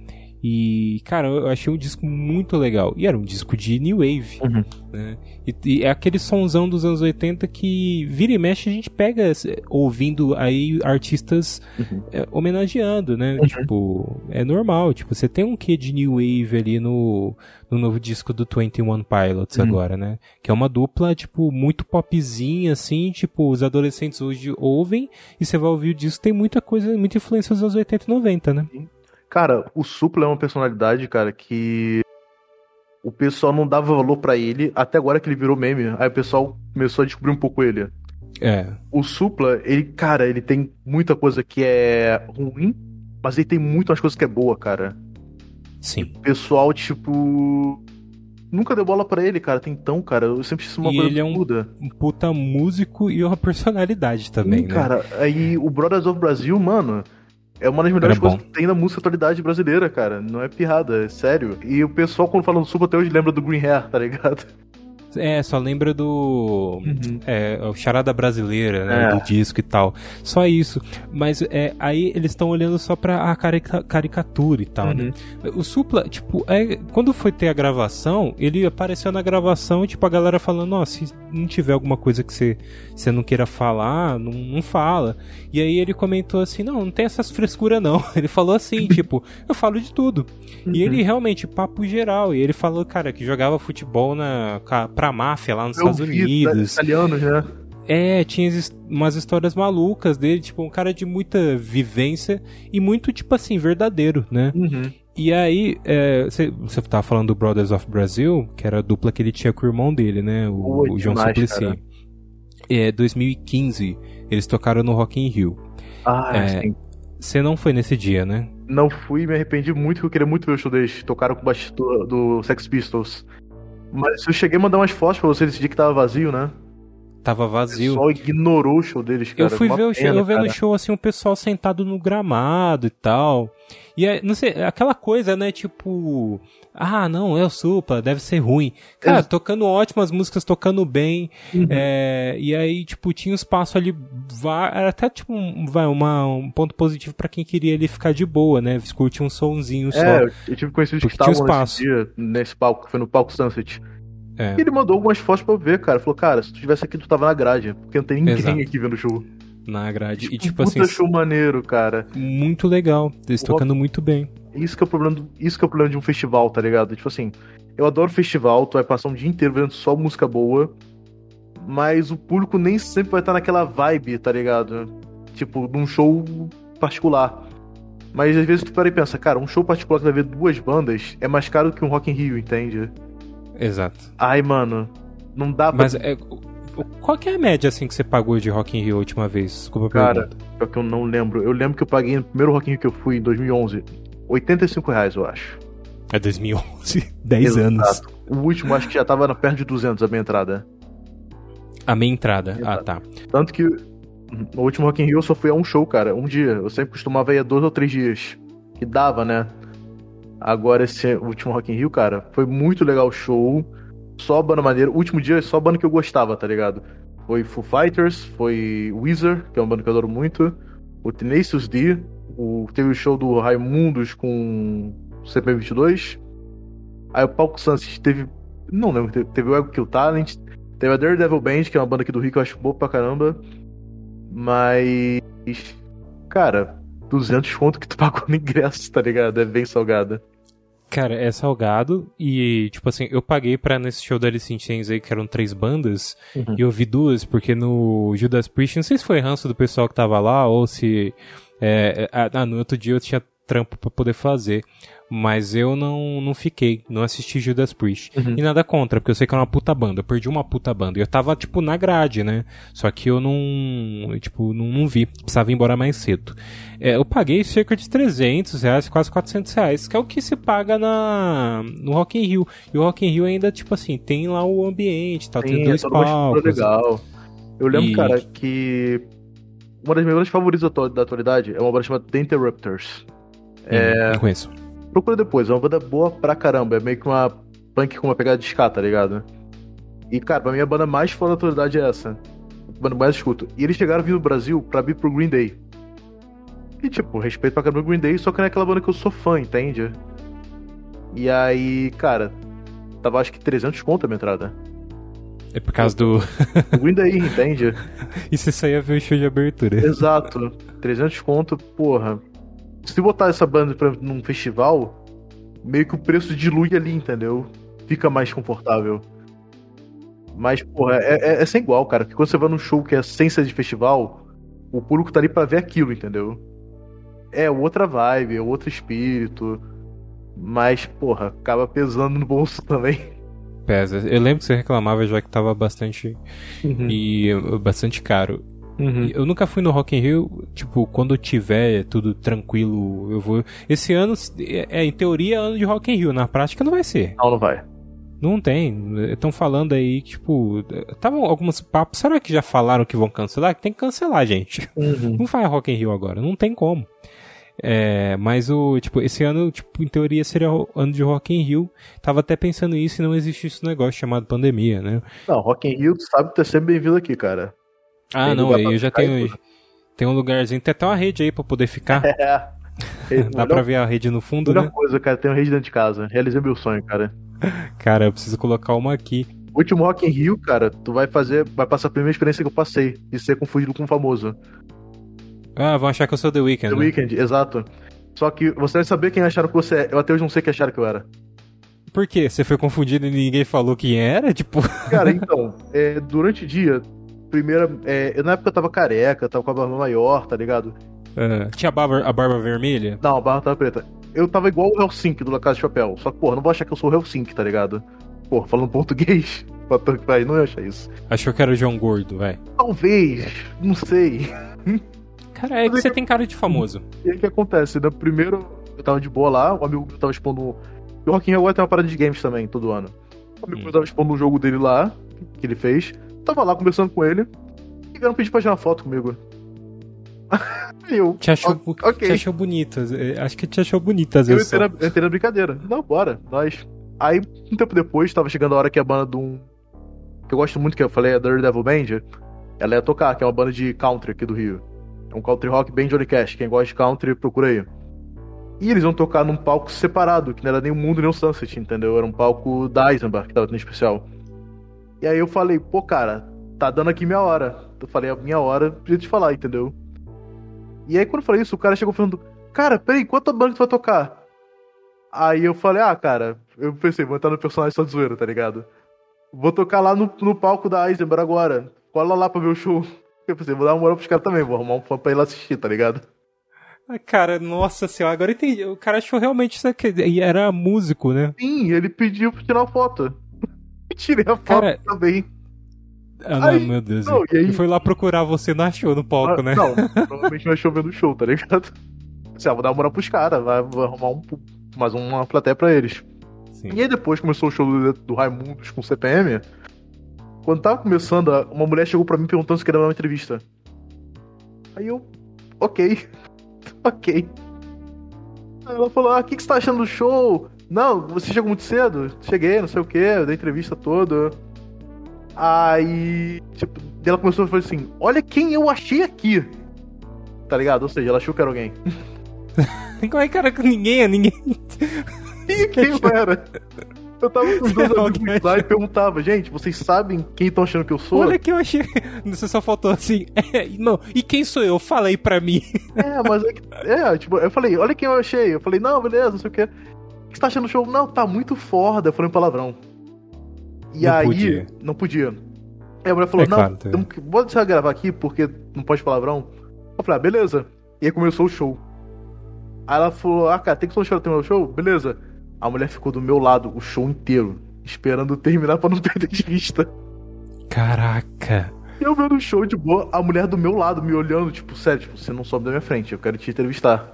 E, cara, eu achei um disco muito legal. E era um disco de New Wave, uhum. né? E, e, é aquele sonzão dos anos 80 que vira e mexe a gente pega ouvindo aí artistas uhum. é, homenageando, né? Uhum. Tipo, é normal. Tipo, você tem um quê de New Wave ali no, no novo disco do 21 Pilots uhum. agora, né? Que é uma dupla, tipo, muito popzinha, assim. Tipo, os adolescentes hoje ouvem e você vai ouvir o disco, tem muita coisa, muita influência dos anos 80 e 90, né? Sim. Cara, o Supla é uma personalidade, cara, que o pessoal não dava valor para ele até agora que ele virou meme. Aí o pessoal começou a descobrir um pouco ele. É. O Supla, ele, cara, ele tem muita coisa que é ruim, mas ele tem muitas coisas que é boa, cara. Sim. O pessoal, tipo. Nunca deu bola para ele, cara. Tem tão, cara. Eu sempre disse uma e coisa ele é um, um, puta músico e uma personalidade também, Sim, né? cara. Aí o Brothers of Brasil, mano. É uma das melhores Era coisas bom. que tem na música atualidade brasileira, cara. Não é pirrada, é sério. E o pessoal, quando fala do Suba, até hoje lembra do Green Hair, tá ligado? É, só lembra do. Uhum. É, o Charada Brasileira, né? É. Do disco e tal. Só isso. Mas é, aí eles estão olhando só pra a carica caricatura e tal, né? uhum. né? O Supla, tipo, é, quando foi ter a gravação, ele apareceu na gravação e, tipo, a galera falando: Ó, se não tiver alguma coisa que você, você não queira falar, não, não fala. E aí ele comentou assim: Não, não tem essas frescuras não. [laughs] Ele falou assim: [laughs] Tipo, eu falo de tudo. Uhum. E ele realmente, papo geral. E ele falou, cara, que jogava futebol na pra máfia lá nos Eu Estados vi, Unidos. Italiano já. É, tinha umas histórias malucas dele, tipo, um cara de muita vivência e muito, tipo assim, verdadeiro, né? Uhum. E aí, você é, tava falando do Brothers of Brazil, que era a dupla que ele tinha com o irmão dele, né? O, Oi, o João Suplicy. É, 2015, eles tocaram no Rock in Rio. Ah, é, sim. Você não foi nesse dia, né? Não fui, me arrependi muito, porque eu queria muito ver o show deles. Tocaram com o baixista do, do Sex Pistols. Mas eu cheguei a mandar umas fotos pra você nesse dia que tava vazio, né? Tava vazio. O pessoal ignorou o show deles, cara. Eu fui ver o show, eu vi no show assim, o pessoal sentado no gramado e tal. E é, não sei, aquela coisa, né, tipo, ah, não, é o Supla, deve ser ruim. Cara, tocando ótimas músicas, tocando bem. Uhum. É, e aí, tipo, tinha um espaço ali, era até tipo um, vai, uma, um ponto positivo para quem queria ele ficar de boa, né? Curtir um sonzinho só. É, eu tive conhecidos que estavam nesse dia, nesse palco, foi no palco Sunset. É. E ele mandou algumas fotos pra eu ver, cara. Falou, cara, se tu tivesse aqui, tu tava na grade. Porque não tem ninguém Exato. aqui vendo o show. Na grade. Tipo, e tipo puta assim. show maneiro, cara. Muito legal. Eles tocando muito bem. Isso que é o problema, do, isso que é o problema de um festival, tá ligado? Tipo assim, eu adoro festival, tu vai passar um dia inteiro vendo só música boa, mas o público nem sempre vai estar naquela vibe, tá ligado? Tipo, num show particular. Mas às vezes tu para e pensa, cara, um show particular que vai ver duas bandas é mais caro que um Rock in Rio, entende? Exato. Ai, mano, não dá pra... Mas é, qual que é a média, assim, que você pagou de Rock in Rio a última vez? Desculpa a Cara, pior que eu não lembro. Eu lembro que eu paguei no primeiro Rock in Rio que eu fui, em 2011, 85 reais, eu acho. É 2011, 10 [laughs] Exato. anos. O último acho que já tava na perto de 200 a minha entrada. A minha entrada, ah tá. Tanto que no último Rock in Rio eu só fui a um show, cara, um dia. Eu sempre costumava ir a dois ou três dias. Que dava, né? Agora esse último Rock in Rio, cara, foi muito legal o show. Só banda maneira. O último dia, só banda que eu gostava, tá ligado? Foi Foo Fighters, foi Weezer, que é uma banda que eu adoro muito. O Tenacious D, o, teve o show do Raimundos com CP22. Aí o Palco Sunset teve. Não lembro, teve, teve o Ego Kill Talent. Teve a Daredevil Band, que é uma banda aqui do Rio que eu acho boa pra caramba. Mas. Cara, 200 conto que tu [laughs] pagou no ingresso, tá ligado? É bem salgada. Cara, é salgado e, tipo assim, eu paguei pra nesse show da Alice in Chains aí, que eram três bandas, uhum. e eu vi duas, porque no Judas Priest, não sei se foi ranço do pessoal que tava lá, ou se... É, é ah, no outro dia eu tinha trampo para poder fazer. Mas eu não, não fiquei, não assisti Judas Priest. Uhum. E nada contra, porque eu sei que é uma puta banda. Eu perdi uma puta banda. E eu tava, tipo, na grade, né? Só que eu não, tipo, não, não vi. Precisava ir embora mais cedo. É, eu paguei cerca de 300 reais, quase 400 reais, que é o que se paga na, no Rock in Rio. E o Rock in Rio ainda, tipo assim, tem lá o ambiente, tá? Tem dois palcos. legal. Eu lembro, e... cara, que uma das minhas bandas favoritas da atualidade é uma banda chamada The Interrupters. É... Não conheço. Procura depois, é uma banda boa pra caramba. É meio que uma punk com uma pegada de ska, tá ligado? E, cara, pra mim a banda mais fora da atualidade é essa. A banda mais escuto. E eles chegaram vindo no Brasil pra vir pro Green Day. E, tipo, respeito pra caramba o Green Day, só que não é aquela banda que eu sou fã, entende? E aí, cara, tava acho que 300 conto a minha entrada. É por causa do. O Green Day, entende? e você só ia ver o show de abertura. Exato. 300 conto, porra. Se botar essa banda pra, num festival, meio que o preço dilui ali, entendeu? Fica mais confortável. Mas, porra, é, é, é sem igual, cara. Porque quando você vai num show que é sem ser de festival, o público tá ali pra ver aquilo, entendeu? É outra vibe, é outro espírito. Mas, porra, acaba pesando no bolso [laughs] também. Pesa. Eu lembro que você reclamava já que tava bastante. Uhum. e bastante caro. Uhum. Eu nunca fui no Rock in Rio, tipo, quando tiver tudo tranquilo, eu vou. Esse ano, é, em teoria, é ano de Rock in Rio, na prática não vai ser. Não, não vai. Não tem. Estão falando aí tipo, estavam alguns papos. Será que já falaram que vão cancelar? Que tem que cancelar, gente. Uhum. Não vai Rock in Rio agora, não tem como. É, mas o, tipo, esse ano, tipo, em teoria seria o ano de Rock in Rio. Tava até pensando nisso e não existe esse negócio chamado pandemia, né? Não, Rock in Rio, tu sabe que tá sempre bem-vindo aqui, cara. Ah, Tem não, eu já tenho. Tem um lugarzinho, tem até uma rede aí pra poder ficar. [laughs] É. Dá pra ver a rede no fundo, Melhor né? coisa, cara, tem uma rede dentro de casa. Realizei meu sonho, cara. [laughs] Cara, eu preciso colocar uma aqui. O último Rock in Rio, cara, tu vai fazer, vai passar a primeira experiência que eu passei, de ser confundido com um famoso. Ah, vão achar que eu sou The Weeknd. The né? Weeknd, exato. Só que você vai saber quem acharam que você é. Eu até hoje não sei quem acharam que eu era. Por quê? Você foi confundido e ninguém falou quem era? Tipo. [laughs] Cara, então, é, durante o dia, primeira. É, eu, na época eu tava careca, tava com a barba maior, tá ligado? ah, tinha a barba, a barba vermelha? Não, a barba tava preta. Eu tava igual o Helsinki do La Casa de Chapéu. Só que, porra, não vou achar que eu sou o Helsinki, tá ligado? Porra, falando [laughs] português, pra pra- não ia achar isso. Achou que era o João Gordo, vai. Talvez, não sei. [laughs] Cara, é que você tem cara de famoso. E aí o que acontece? No primeiro, eu tava de boa lá, o amigo meu tava expondo. O Rock in Rio agora tem uma parada de games também, todo ano. O amigo Hum. meu tava expondo um jogo dele lá, que ele fez. Tava lá conversando com ele. E vieram pedir pra tirar uma foto comigo. [laughs] Eu. Te achou, "O- ok. te achou bonito. Acho que te achou bonito às Eu vezes. na, entrei na brincadeira. Não, bora, nós. Aí, um tempo depois, tava chegando a hora que a banda de um. Que eu gosto muito, que eu falei, a Dirty Devil Band. Ela ia tocar, que é uma banda de country aqui do Rio. É um country rock bem Johnny Cash. Quem gosta de country, procura aí. E eles iam tocar num palco separado, que não era nem o Mundo nem o Sunset, entendeu? Era um palco da Eisenbach, que tava no especial. E aí eu falei, pô, cara, tá dando aqui minha hora. Eu falei, a minha hora, preciso te falar, entendeu? E aí quando eu falei isso, o cara chegou falando, cara, peraí, quanta banda tu vai tocar? Aí eu falei, ah, cara, eu pensei, vou entrar no personagem só de zoeira, tá ligado? Vou tocar lá no, no palco da Eisenberg agora. Cola lá pra ver o show. Eu pensei, vou dar uma moral pros caras também, vou arrumar um fã pra ir lá assistir, tá ligado? Ah, cara, nossa senhora, agora entendi. O cara achou realmente isso aqui. E era músico, né? Sim, ele pediu pra tirar foto. [laughs] Tirei a foto Cara, também. Ah, não, Aí, meu Deus. não, e aí- Ele foi lá procurar você, não achou no palco, Ah, né? Não, [laughs] provavelmente vai chover no show, tá ligado? Assim, ah, vou dar uma moral pros caras, vai, vai arrumar um, mais uma plateia pra eles. Sim. E aí depois começou o show do, do Raimundos com CPM. Quando tava começando, uma mulher chegou pra mim perguntando se queria dar uma entrevista. Aí eu, ok, [laughs] ok. Aí ela falou, ah, o que, que você tá achando do show? Não, você chegou muito cedo? Cheguei, não sei o que, dei entrevista toda. Aí, tipo, ela começou a falar assim, olha quem eu achei aqui. Tá ligado? Ou seja, ela achou que era alguém. [laughs] Como é que era com ninguém? é Ninguém. [laughs] E quem era? Eu tava com os dois amigos lá e perguntava, gente, vocês sabem quem estão achando que eu sou? Olha que eu achei. [laughs] Você só faltou assim. É, não, e quem sou eu? Falei pra mim. É, mas é, que- é, tipo, eu falei, olha quem eu achei. Eu falei, não, beleza, não sei o quê. O que você tá achando do show? Não, tá muito foda. Eu falei um palavrão. E Não aí. podia. Não podia. Aí a mulher falou, É não, claro, tá. que- deixar gravar aqui porque não pode palavrão. Eu falei, ah, beleza. E aí começou o show. Aí ela falou, ah, cara, tem que terminar o show? Beleza. A mulher ficou do meu lado o show inteiro, esperando terminar pra não [laughs] perder de vista. Caraca. Eu vendo o show de boa, a mulher do meu lado me olhando, tipo, sério, tipo, você não sobe da minha frente, eu quero te entrevistar.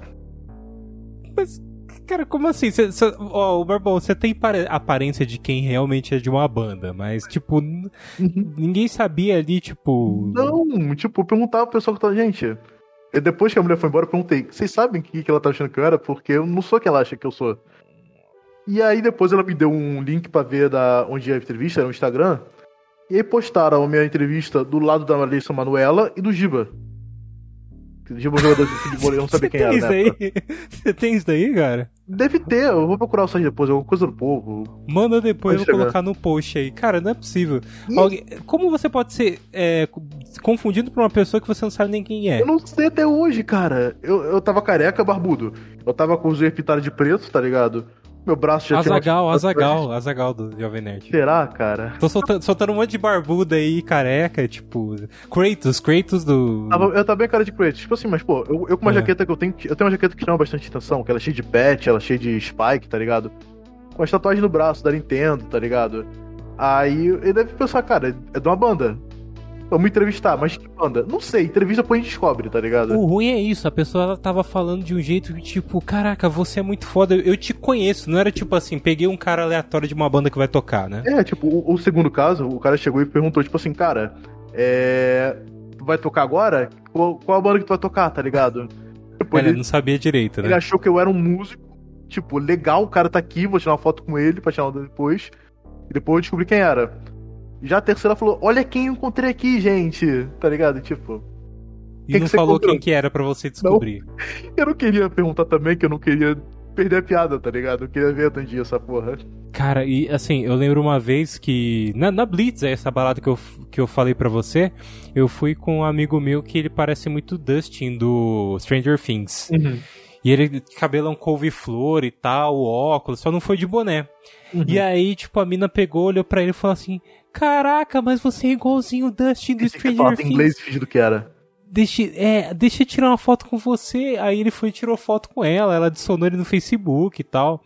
Mas, cara, como assim? Cê, cê, ó, o Barbão, você tem aparência de quem realmente é de uma banda, mas, tipo, n- ninguém sabia ali, tipo. Não, tipo, eu perguntava pro pessoal que tava, gente, E depois que a mulher foi embora, eu perguntei: vocês sabem o que, que ela tá achando que eu era? Porque eu não sou o que ela acha que eu sou. E aí depois ela me deu um link pra ver da onde é a entrevista, era no Instagram. E aí postaram a minha entrevista do lado da Marisa Manuela e do Giba. Giba é um jogador de futebol, eu não sabia quem era. Isso né? aí? Você tem isso daí, cara? Deve ter, eu vou procurar o site depois, alguma coisa do povo. Manda depois, eu vou colocar no post aí. Cara, não é possível. E- Alguém- Como você pode ser é, confundido por uma pessoa que você não sabe nem quem é? Eu não sei até hoje, cara. Eu, eu tava careca, barbudo. Eu tava com os pintados de preto, tá ligado? Meu braço já Azagal, tinha... Azagal, Azagal do Jovem Nerd. Será, cara? Tô soltando, soltando um monte de barbuda aí, careca, tipo. Kratos, Kratos do. Tava- eu tava bem cara de Kratos. Tipo assim, mas pô, eu, eu com uma É. jaqueta que eu tenho. Eu tenho uma jaqueta que chama bastante atenção, que ela é cheia de pet, ela é cheia de spike, tá ligado? Com as tatuagens no braço da Nintendo, tá ligado? Aí ele deve pensar, cara, é de uma banda. Vamos entrevistar, mas que banda? Não sei, entrevista depois a gente descobre, tá ligado? O ruim é isso, a pessoa ela tava falando de um jeito que, tipo, caraca, você é muito foda, eu te conheço. Não era tipo assim, peguei um cara aleatório de uma banda que vai tocar, né? É, tipo, o, o segundo caso, o cara chegou e perguntou, tipo assim, cara, é. Tu vai tocar agora? Qual, qual a banda que tu vai tocar, tá ligado? Tipo, Ele ele, não sabia direito, ele né? achou que eu era um músico, tipo, legal, o cara tá aqui, vou tirar uma foto com ele pra tirar uma depois. E depois eu descobri quem era. Já a terceira falou, olha quem eu encontrei aqui, gente, tá ligado? Tipo, E não que falou quem que era pra você descobrir. [laughs] eu não queria perguntar também, que eu não queria perder a piada, tá ligado? Eu queria ver um dia essa porra. Cara, e assim, eu lembro uma vez que. Na, na Blitz, é essa balada que eu, que eu falei pra você, eu fui com um amigo meu que ele parece muito Dustin do Stranger Things. E ele, cabelão couve-flor e tal, óculos, só não foi de boné. Uhum. E aí, tipo, a mina pegou, olhou pra ele e falou assim: Caraca, mas você é igualzinho o Dustin do que Stranger Things. inglês fingido que era. Deixa, é, deixa eu tirar uma foto com você. Aí ele foi e tirou foto com ela, ela adicionou ele no Facebook e tal.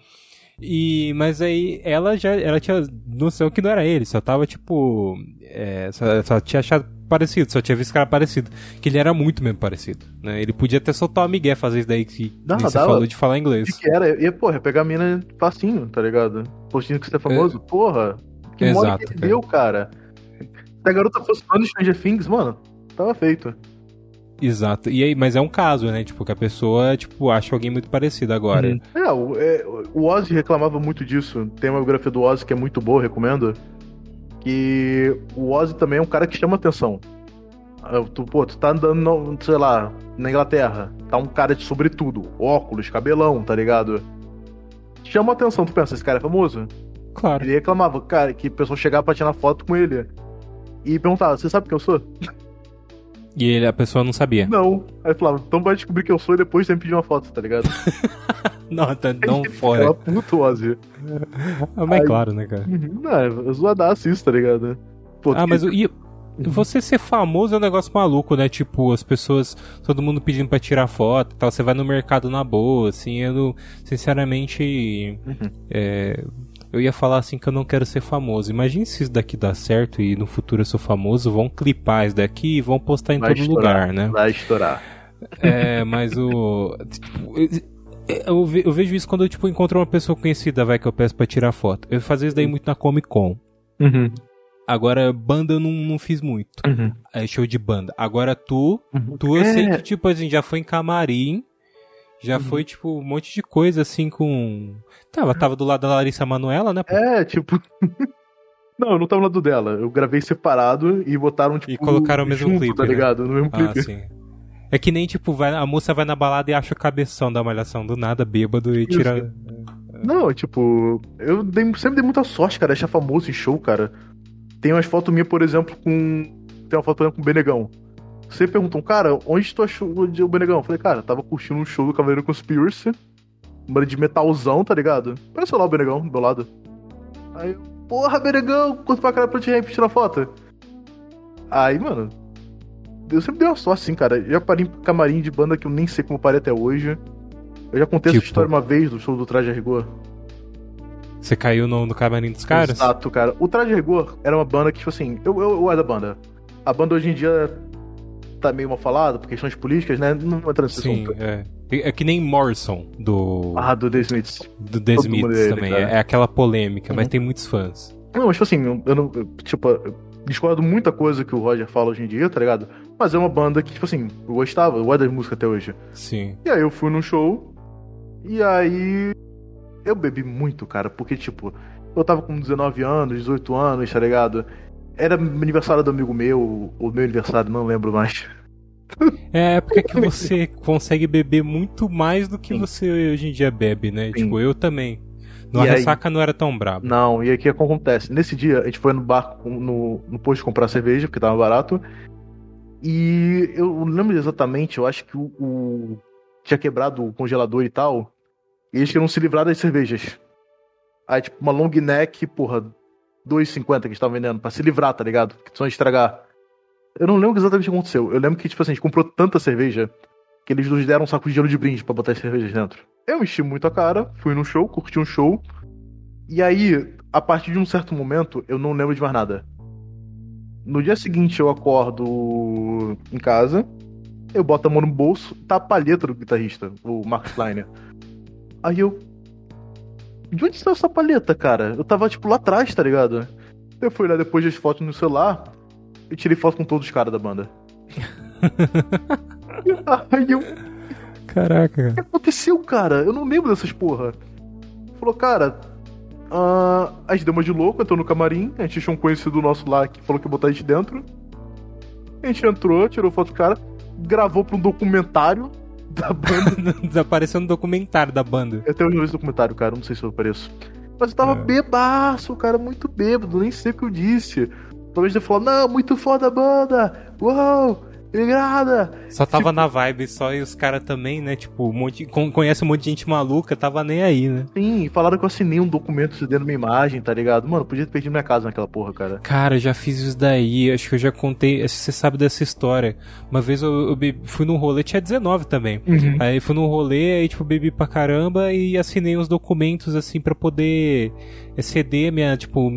E, mas aí ela já ela tinha noção que não era ele, só tava tipo. É, só, só tinha achado parecido, só tinha visto que era parecido. Que ele era muito mesmo parecido. Né? Ele podia até soltar o Miguel fazer isso daí que Não, você falou de falar inglês. O que era? E, porra, pegar a mina facinho, tá ligado? Postinho que você é famoso, porra. Que Exato, que ele cara. deu, cara. Se a garota fosse fã do Stranger Things, mano, tava feito. Exato. E aí, mas é um caso, né? Tipo, que a pessoa, tipo, acha alguém muito parecido agora. Uhum. É, o, é, o Ozzy reclamava muito disso. Tem uma biografia do Ozzy que é muito boa, recomendo. Que o Ozzy também é um cara que chama atenção. Tu, pô, tu tá andando, no- sei lá, na Inglaterra. Tá um cara de sobretudo, óculos, cabelão, tá ligado? Chama atenção, tu pensa, esse cara é famoso? Claro. Ele reclamava, cara, que o pessoal chegava pra tirar foto com ele. E perguntava, você sabe quem eu sou? E ele, a pessoa não sabia. Não. Aí falava, então vai descobrir quem eu sou e depois tem que pedir uma foto, tá ligado? [laughs] Não, tá, não Ela fora. puto Ozzy. Ah, Mas Aí- claro, né, cara? Uhum. Não, é zoadaço isso, tá ligado? Pô, Ah, mas o- e, você ser famoso é um negócio maluco, né? Tipo, as pessoas, todo mundo pedindo pra tirar foto e tal. Você vai no mercado na boa, assim. Eu, sinceramente, Uhum. é, eu ia falar assim que eu não quero ser famoso. Imagine se isso daqui dá certo e no futuro eu sou famoso, vão clipar isso daqui e vão postar em Vai todo estourar. lugar, né? Vai estourar. É, mas o. tipo, eu- eu, ve- eu vejo isso quando eu tipo, encontro uma pessoa conhecida, vai, que eu peço pra tirar foto. Eu fazia isso daí muito na Comic Con. Uhum. Agora, banda eu não, não fiz muito. Uhum. É show de banda. Agora tu, tu eu É. sei que, tipo, assim, já foi em camarim. Já foi, tipo, um monte de coisa assim com. Tá, ela tava do lado da Larissa Manoela, né? pô? É, tipo. [laughs] Não, eu não tava no lado dela. Eu gravei separado e botaram, tipo. E colocaram o mesmo junto, clipe, Tá né? ligado? No mesmo Ah, clipe. sim. É que nem, tipo, vai, a moça vai na balada e acha o cabeção da malhação do nada, bêbado, e tira. Não, tipo, eu dei- sempre dei muita sorte, cara, achar famoso em show, cara. Tem umas fotos minhas, por exemplo, com. Tem uma foto, por exemplo, com o Benegão. Você perguntam, cara, onde tu achou o Benegão? Eu falei, cara, tava curtindo um show do Cavaleiro Conspiracy. Uma de metalzão, tá ligado? Parece lá o Benegão, do meu lado. Aí eu, porra, Benegão, curto pra caralho pra te tirar foto. Aí, mano. Eu sempre dei uma sorte, assim, cara. Eu já parei em camarim de banda que eu nem sei como parei até hoje. Eu já contei essa Tipo? história uma vez do show do Traje a Rigor. Você caiu no, no camarim dos caras? Exato, cara. O Traje a Rigor era uma banda que, tipo assim, eu, eu, eu gosto da banda. A banda hoje em dia tá meio mal falada por questões políticas, né? Não entra nesse Sim, assunto. é. É que nem Morrison, do, Ah, do The Smiths. do The todo Smiths dele, também. É, é aquela polêmica, mas Uhum. tem muitos fãs. Não, mas tipo assim, eu, não. eu, tipo, eu discordo muita coisa que o Roger fala hoje em dia, tá ligado? Mas é uma banda que, tipo assim, eu gostava, eu gosto da música até hoje. Sim. E aí eu fui num show, e aí eu bebi muito, cara, porque, tipo, eu tava com 19 anos, 18 anos, tá ligado? Era aniversário do amigo meu, ou meu aniversário, não lembro mais. É, é porque que [laughs] você consegue beber muito mais do que Sim. você hoje em dia bebe, né? Sim. Tipo, eu também. No ressaca não era tão brabo. Não, e aí o que acontece? Nesse dia, a gente foi no bar, no, no posto comprar cerveja, porque tava barato. E eu lembro exatamente, eu acho que o, o tinha quebrado o congelador e tal. E eles queriam se livrar das cervejas. Aí, tipo, uma long neck, porra, 2,50 que estavam vendendo, pra se livrar, tá ligado? Que só estragar. Eu não lembro exatamente o que aconteceu. Eu lembro que, tipo assim, a gente comprou tanta cerveja que eles nos deram um saco de gelo de brinde para botar as cervejas dentro. Eu enchi muito a cara, fui no show, curti um show. E aí, a partir de um certo momento, eu não lembro de mais nada. No dia seguinte, eu acordo em casa, eu boto a mão no bolso, tá a palheta do guitarrista, o Mark Kleiner. Aí eu. De onde está essa palheta, cara? Eu tava, tipo, lá atrás, tá ligado? Eu fui lá depois das fotos no celular e tirei foto com todos os caras da banda. [laughs] Aí eu. Caraca. O que aconteceu, cara? Eu não lembro dessas porra. Falou, cara. Uh, a gente deu uma de louco, entrou no camarim. A gente tinha um conhecido nosso lá que falou que ia botar a gente dentro. A gente entrou, tirou foto do cara, gravou pra um documentário da banda. [laughs] Desapareceu no documentário da banda. Eu tenho esse documentário, cara, não sei se eu apareço. Mas eu tava é. bebaço, cara, muito bêbado, nem sei o que eu disse. Talvez ele falou, não, muito foda a banda! Uau! Irada! Só tava tipo... na vibe só e os caras também, né? Tipo, um monte, conhece um monte de gente maluca, tava nem aí, né? Sim, falaram que eu assinei um documento dentro minha imagem, tá ligado? Mano, podia ter perdido minha casa naquela porra, cara. Cara, eu já fiz isso daí, acho que eu já contei, você sabe dessa história. Uma vez eu, eu bebi, fui num rolê, tinha 19 também. Uhum. Aí fui num rolê, aí tipo, bebi pra caramba e assinei uns documentos assim para poder ceder minha, tipo,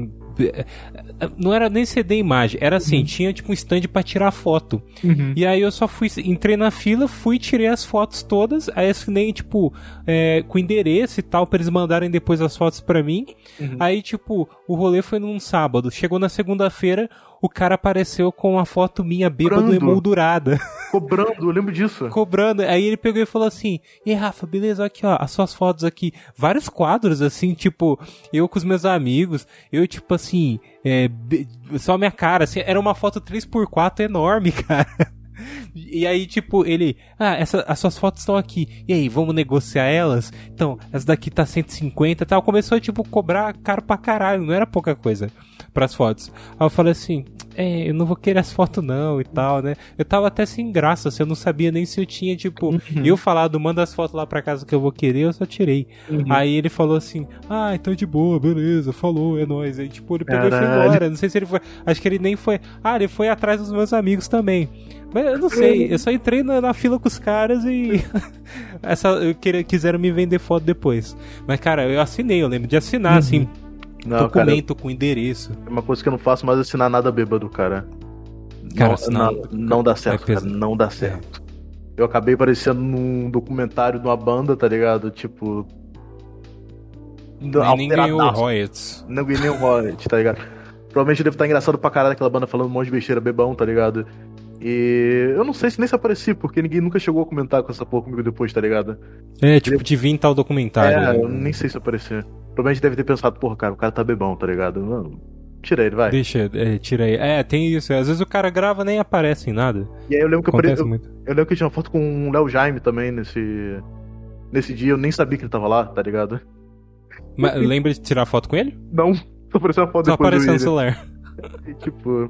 não era nem CD imagem, era assim, uhum. tinha tipo um stand para tirar foto. Uhum. E aí eu só fui, entrei na fila, fui, tirei as fotos todas, aí assinei, tipo, é, com endereço e tal, pra eles mandarem depois as fotos para mim. Uhum. Aí, tipo, o rolê foi num sábado. Chegou na segunda-feira, o cara apareceu com uma foto minha bêbado emoldurada. Cobrando, eu lembro disso. Cobrando. Aí ele pegou e falou assim: E Rafa, beleza, aqui ó, as suas fotos aqui. Vários quadros, assim, tipo, eu com os meus amigos, eu, tipo assim, é, só minha cara, assim, era uma foto 3x4 enorme, [laughs] cara. E aí, tipo, ele, ah, essa, as suas fotos estão aqui. E aí, vamos negociar elas? Então, essa daqui tá 150 e tal. Começou, tipo, cobrar caro pra caralho, não era pouca coisa pras fotos. Aí eu falei assim, é, eu não vou querer as fotos não e tal, né? Eu tava até sem graça, assim, eu não sabia nem se eu tinha, tipo, uhum. eu falado, manda as fotos lá pra casa que eu vou querer, eu só tirei. Uhum. Aí ele falou assim, ah, então de boa, beleza, falou, é nóis. Aí, tipo, ele pegou e foi embora. Não sei se ele foi. Acho que ele nem foi. Ah, ele foi atrás dos meus amigos também. Mas eu não sei, eu só entrei na, na fila com os caras e. [laughs] essa, eu queria, quiseram me vender foto depois. Mas, cara, eu assinei, eu lembro de assinar, uhum. assim não, documento cara, com endereço. É uma coisa que eu não faço mais é assinar nada bêbado, cara. Cara, não, não, não dá certo, cara, não dá certo. É. Eu acabei aparecendo num documentário de uma banda, tá ligado? Tipo. Nem, nem ganhou o Royals. Não ganhei o Royals, tá ligado? Provavelmente deve estar engraçado pra caralho aquela banda falando um monte de besteira bebão, tá ligado? E eu não sei se nem se apareci, porque ninguém nunca chegou a comentar com essa porra comigo depois, tá ligado? É, tipo, de vir tal documentário. É, eu nem sei se aparecer. Provavelmente deve ter pensado, porra, cara, o cara tá bebão, tá ligado? Não, tira ele, vai. Deixa, é, tira aí. É, tem isso. Às vezes o cara grava nem aparece em nada. E aí eu lembro que Acontece eu, muito. eu lembro que tinha uma foto com o Léo Jaime também nesse. Nesse dia, eu nem sabia que ele tava lá, tá ligado? Mas lembra de tirar foto com ele? Não, só apareceu uma foto Só apareceu no celular. [laughs] E, tipo.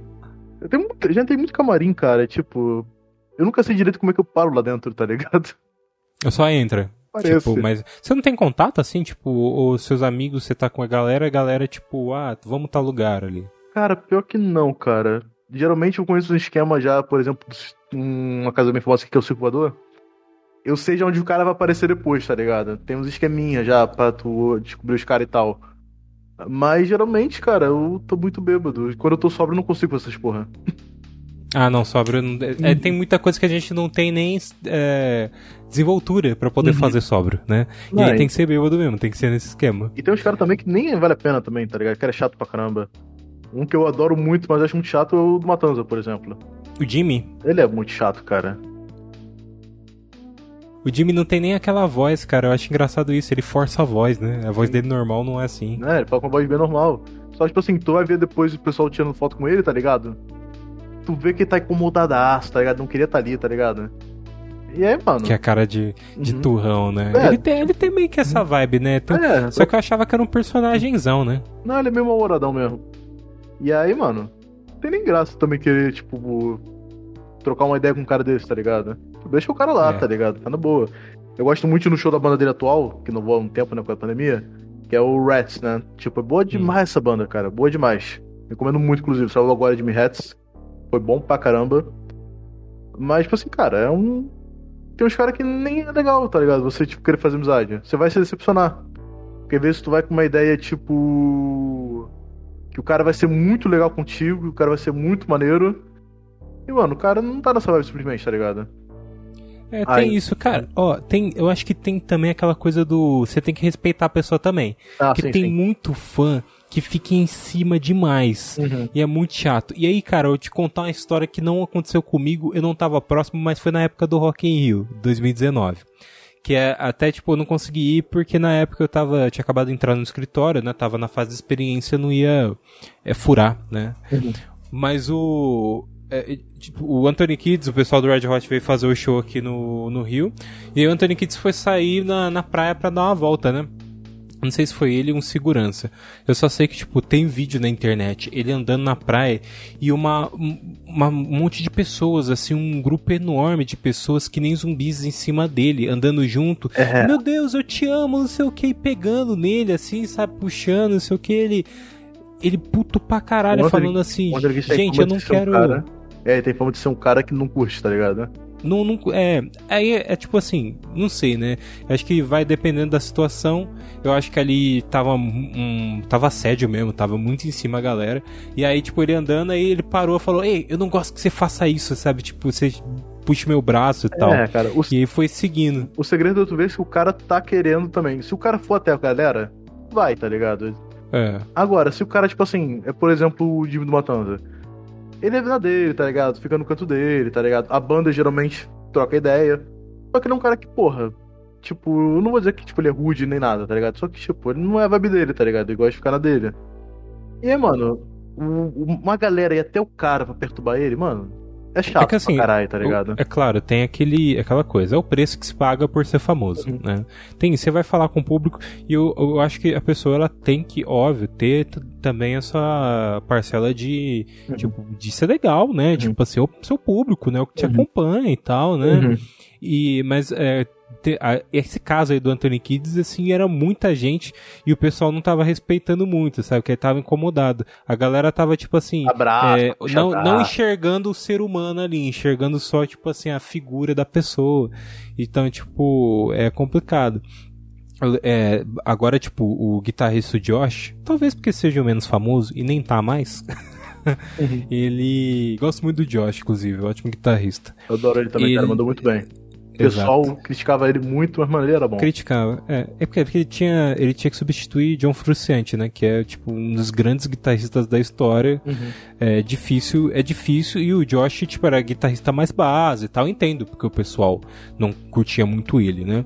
Eu tenho muito, já tem muito camarim, cara. Tipo. Eu nunca sei direito como é que eu paro lá dentro, tá ligado? Eu só entra. Tipo, mas você não tem contato assim, tipo, os seus amigos, você tá com a galera, a galera, tipo, ah, vamos tal lugar ali. Cara, pior que não, cara. Geralmente eu conheço um esquema já, por exemplo, uma casa bem famosa que é o circulador. Eu sei já onde o cara vai aparecer depois, tá ligado? Tem uns esqueminha já pra tu descobrir os caras e tal. Mas geralmente, cara, eu tô muito bêbado. Quando eu tô sóbrio, eu não consigo essas porra. [laughs] Ah, não, sóbrio. Não... É, tem muita coisa que a gente não tem nem é, desenvoltura para poder uhum. fazer sóbrio, né? E não, aí tem que ser bêbado mesmo, tem que ser nesse esquema. E tem uns caras também que nem vale a pena também, tá ligado? Que cara é chato pra caramba. Um que eu adoro muito, mas acho muito chato é o do Matanza, por exemplo. O Jimmy? Ele é muito chato, cara. O Jimmy não tem nem aquela voz, cara. Eu acho engraçado isso. Ele força a voz, né? A voz dele normal não é assim. É, ele fala com a voz bem normal. Só, tipo assim, tu vai ver depois o pessoal tirando foto com ele, tá ligado? Tu vê que ele tá incomodadaço, tá ligado? Não queria estar tá ali, tá ligado? E aí, mano. Que é a cara de, de uhum. turrão, né? É. Ele, tem, ele tem meio que essa vibe, né? Tem, é, só que eu achava que era um personagemzão, né? Não, ele é meio mal mesmo. E aí, mano, não tem nem graça também querer, tipo, trocar uma ideia com um cara desse, tá ligado? Deixa o cara lá, é. tá ligado? Tá na boa. Eu gosto muito no show da banda dele atual, que não vou há um tempo, né, com a pandemia, que é o Rats, né? Tipo, é boa demais hum. essa banda, cara. Boa demais. Recomendo muito, inclusive. Saiu agora de Me Hats. Foi bom pra caramba. Mas, tipo assim, cara, é um tem uns caras que nem é legal, tá ligado? Você, tipo, querer fazer amizade. Você vai se decepcionar. Porque às vezes tu vai com uma ideia, tipo. Que o cara vai ser muito legal contigo, o cara vai ser muito maneiro. E, mano, o cara não tá nessa vibe simplesmente, tá ligado? É, tem isso, cara. Ó, tem, eu acho que tem também aquela coisa do. Você tem que respeitar a pessoa também. Ah, que sim, tem sim. muito fã que fica em cima demais. Uhum. E é muito chato. E aí, cara, eu te contar uma história que não aconteceu comigo, eu não tava próximo, mas foi na época do Rock in Rio, 2019 que é até tipo eu não consegui ir porque na época eu tava tinha acabado de entrar no escritório, né? Tava na fase de experiência, não ia é, furar, né? Uhum. Mas o é, tipo, o Anthony Kids, o pessoal do Red Hot veio fazer o show aqui no, no Rio, e aí o Anthony Kids foi sair na, na praia para dar uma volta, né? Não sei se foi ele ou um segurança. Eu só sei que, tipo, tem vídeo na internet, ele andando na praia e uma, uma um monte de pessoas, assim, um grupo enorme de pessoas que nem zumbis em cima dele, andando junto. É. Meu Deus, eu te amo, não sei o que, pegando nele, assim, sabe, puxando, não sei o que, ele. Ele puto pra caralho, falando assim, gente, eu não quero. Um é, tem fama de ser um cara que não curte, tá ligado? Não, não, é, aí é, é, tipo assim, não sei, né? Acho que vai dependendo da situação. Eu acho que ali tava um, tava assédio mesmo, tava muito em cima a galera. E aí, tipo, ele andando, aí ele parou e falou: Ei, eu não gosto que você faça isso, sabe? Tipo, você puxa meu braço e é, tal. Cara, o, e aí foi seguindo. O segredo é tu ver se o cara tá querendo também. Se o cara for até a galera, vai, tá ligado? É. Agora, se o cara, tipo assim, é por exemplo o Jimmy do Matanza ele é dele, tá ligado? Fica no canto dele, tá ligado? A banda geralmente troca ideia. Só que ele é um cara que, porra, tipo, eu não vou dizer que tipo, ele é rude nem nada, tá ligado? Só que, tipo, ele não é a vibe dele, tá ligado? Ele gosta de ficar na dele. E aí, mano, uma galera e até o cara pra perturbar ele, mano, é chato é que, assim, pra caralho, tá ligado? É claro, tem aquele, aquela coisa, é o preço que se paga por ser famoso, uhum. né? Tem, você vai falar com o público e eu, eu acho que a pessoa, ela tem que, óbvio, ter também essa parcela de, uhum. tipo, de ser legal, né? Uhum. Tipo assim, o seu público, né? O que te uhum. acompanha e tal, né? Uhum. E, mas é, esse caso aí do Anthony Kids, assim, era muita gente e o pessoal não tava respeitando muito, sabe? Que tava incomodado. A galera tava, tipo assim, Abraço, é, não, não enxergando o ser humano ali, enxergando só, tipo assim, a figura da pessoa. Então, tipo, é complicado. É, agora, tipo, o guitarrista Josh, talvez porque seja o menos famoso e nem tá mais. [laughs] Ele. Gosto muito do Josh, inclusive, ótimo guitarrista. Eu adoro ele também, ele... cara, mandou muito bem. O pessoal Exato. criticava ele muito, mas mano, ele era bom. Criticava, é. É porque, porque ele, tinha, ele tinha que substituir John Frusciante, né? Que é, tipo, um dos grandes guitarristas da história. Uhum. É difícil, é difícil. E o Josh, tipo, era guitarrista mais base e tal. Entendo, porque o pessoal não curtia muito ele, né?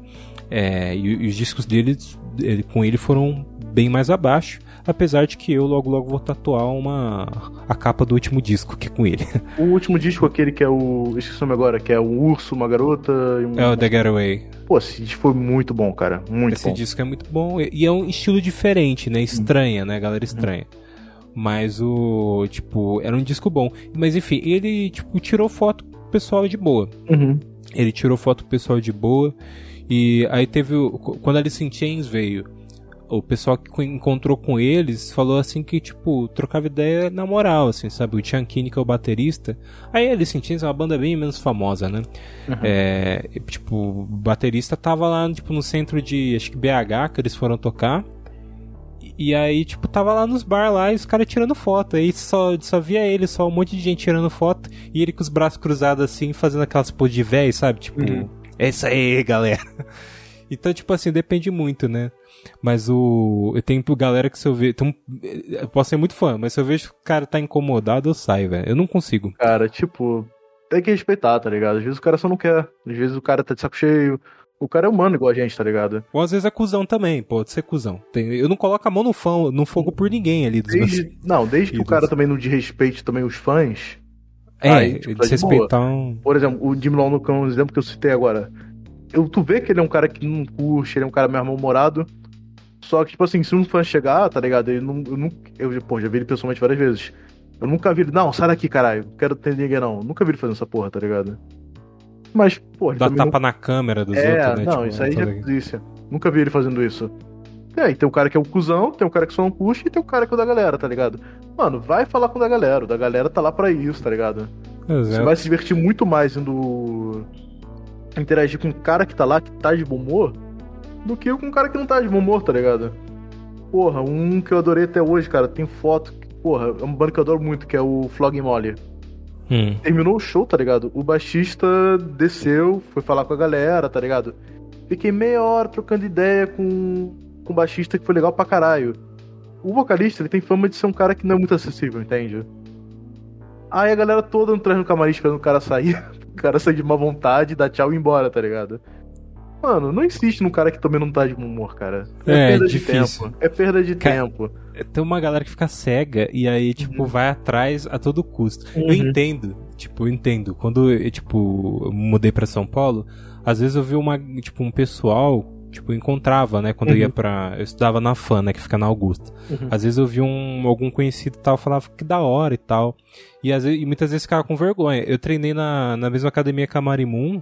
É, e, e, os discos dele, ele, com ele foram bem mais abaixo. Apesar de que eu logo logo vou tatuar uma a capa do último disco que é com ele. [laughs] O último disco aquele que é o, esqueci o nome agora, que é um urso, uma garota e um... É o The Getaway. Pô, esse disco foi muito bom, cara, muito esse bom. Esse disco é muito bom e é um estilo diferente, né? Estranha, né, galera estranha. Mas o, tipo, era um disco bom. Mas enfim, ele, tipo, tirou foto pessoal de boa. Uhum. Ele tirou foto pessoal de boa. E aí teve. Quando a Alice in Chains veio, o pessoal que encontrou com eles falou assim que, tipo, trocava ideia na moral, assim, sabe? O Chankini, que é o baterista. Aí eles sentindo é uma banda bem menos famosa, né? Uhum. É, tipo, o baterista tava lá, tipo, no centro de, acho que BH, que eles foram tocar. E aí, tipo, tava lá nos bar lá e os caras tirando foto. Aí só, só via ele, só um monte de gente tirando foto. E ele com os braços cruzados assim, fazendo aquelas poses de véio, sabe? Tipo, uhum. é isso aí, galera. Então, tipo assim, depende muito, né? Mas o. Eu tenho galera que se eu ver. Tem eu posso ser muito fã, mas se eu vejo que o cara tá incomodado, eu saio, velho. Eu não consigo. Cara, tipo. tem que respeitar, tá ligado? Às vezes o cara só não quer. Às vezes o cara tá de saco cheio. O cara é humano igual a gente, tá ligado? Ou às vezes é cuzão também, pode ser cuzão. Tem, eu não coloco a mão no, fã, no fogo por ninguém ali. Dos desde, meus... Não, desde que o cara também não desrespeite também os fãs. É, aí, tipo, desrespeitar um... Por exemplo, o Jimmy Long no cão, exemplo que eu citei agora. Eu, tu vê que ele é um cara que não curte, ele é um cara meio mal-humorado. Só que, tipo assim, se um fã chegar, tá ligado? Ele não. Eu, não, eu pô, já vi ele pessoalmente várias vezes. Eu nunca vi ele. Não, sai daqui, caralho. Não quero ter ninguém, não. Nunca vi ele fazendo essa porra, tá ligado? Mas, pô. Dá tapa não... na câmera dos é, outros, né? Não, tipo, isso aí já disse. Nunca vi ele fazendo isso. É, e tem um cara que é o cuzão, tem um cara que só não puxa e tem um cara que é o da galera, tá ligado? Mano, vai falar com o da galera. O da galera tá lá pra isso, tá ligado? Exato. Você vai se divertir muito mais indo interagir com o cara que tá lá, que tá de bom humor, do que com o cara que não tá de bom humor, tá ligado? Porra, um que eu adorei até hoje, cara, tem foto. Porra, é um bando que eu adoro muito, que é o Flog Molly. Hum. Terminou o show, tá ligado? O baixista desceu, foi falar com a galera, tá ligado? Fiquei meia hora trocando ideia com, com o baixista que foi legal pra caralho. O vocalista, ele tem fama de ser um cara que não é muito acessível, entende? Aí a galera toda atrás no camarim esperando o cara sair. [laughs] o cara sair de má vontade, dar tchau e embora, tá ligado? Mano, não insiste num cara que também não tá de bom humor, cara. É, é perda difícil. de tempo. É perda de cara, tempo. Tem uma galera que fica cega e aí, tipo, uhum. vai atrás a todo custo. Uhum. Eu entendo, tipo, eu entendo. Quando eu, tipo, mudei pra São Paulo, às vezes eu vi uma, tipo, um pessoal tipo, encontrava, né? Quando uhum. eu ia uhum. pra. Eu estudava na FAN, né? Que fica na Augusta. Uhum. Às vezes eu vi um, algum conhecido e tal, falava que da hora e tal. E, às vezes, e muitas vezes ficava com vergonha. Eu treinei na, na mesma academia que a Marimun.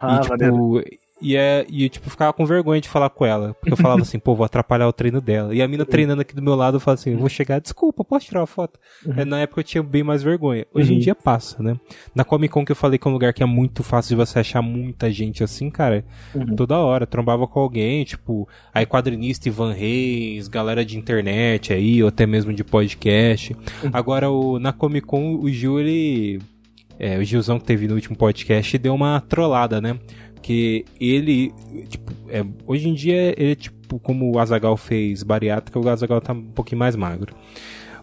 Ah, e, tipo. E, é, e tipo, ficava com vergonha de falar com ela. Porque eu falava [laughs] assim, pô, vou atrapalhar o treino dela. E a mina treinando aqui do meu lado, eu falava assim, vou chegar, desculpa, posso tirar uma foto? Uhum. É, na época eu tinha bem mais vergonha. Hoje uhum. em dia passa, né? Na Comic Con que eu falei que é um lugar que é muito fácil de você achar muita gente assim, cara. Uhum. Toda hora. Trombava com alguém, tipo, aí quadrinista Ivan Reis, galera de internet aí, ou até mesmo de podcast. Uhum. Agora, o, na Comic Con, o Gil, ele. É, o Gilzão que teve no último podcast deu uma trollada, né? Que ele, tipo, é, hoje em dia ele é tipo como o Azagal fez bariátrica, o Azagal tá um pouquinho mais magro.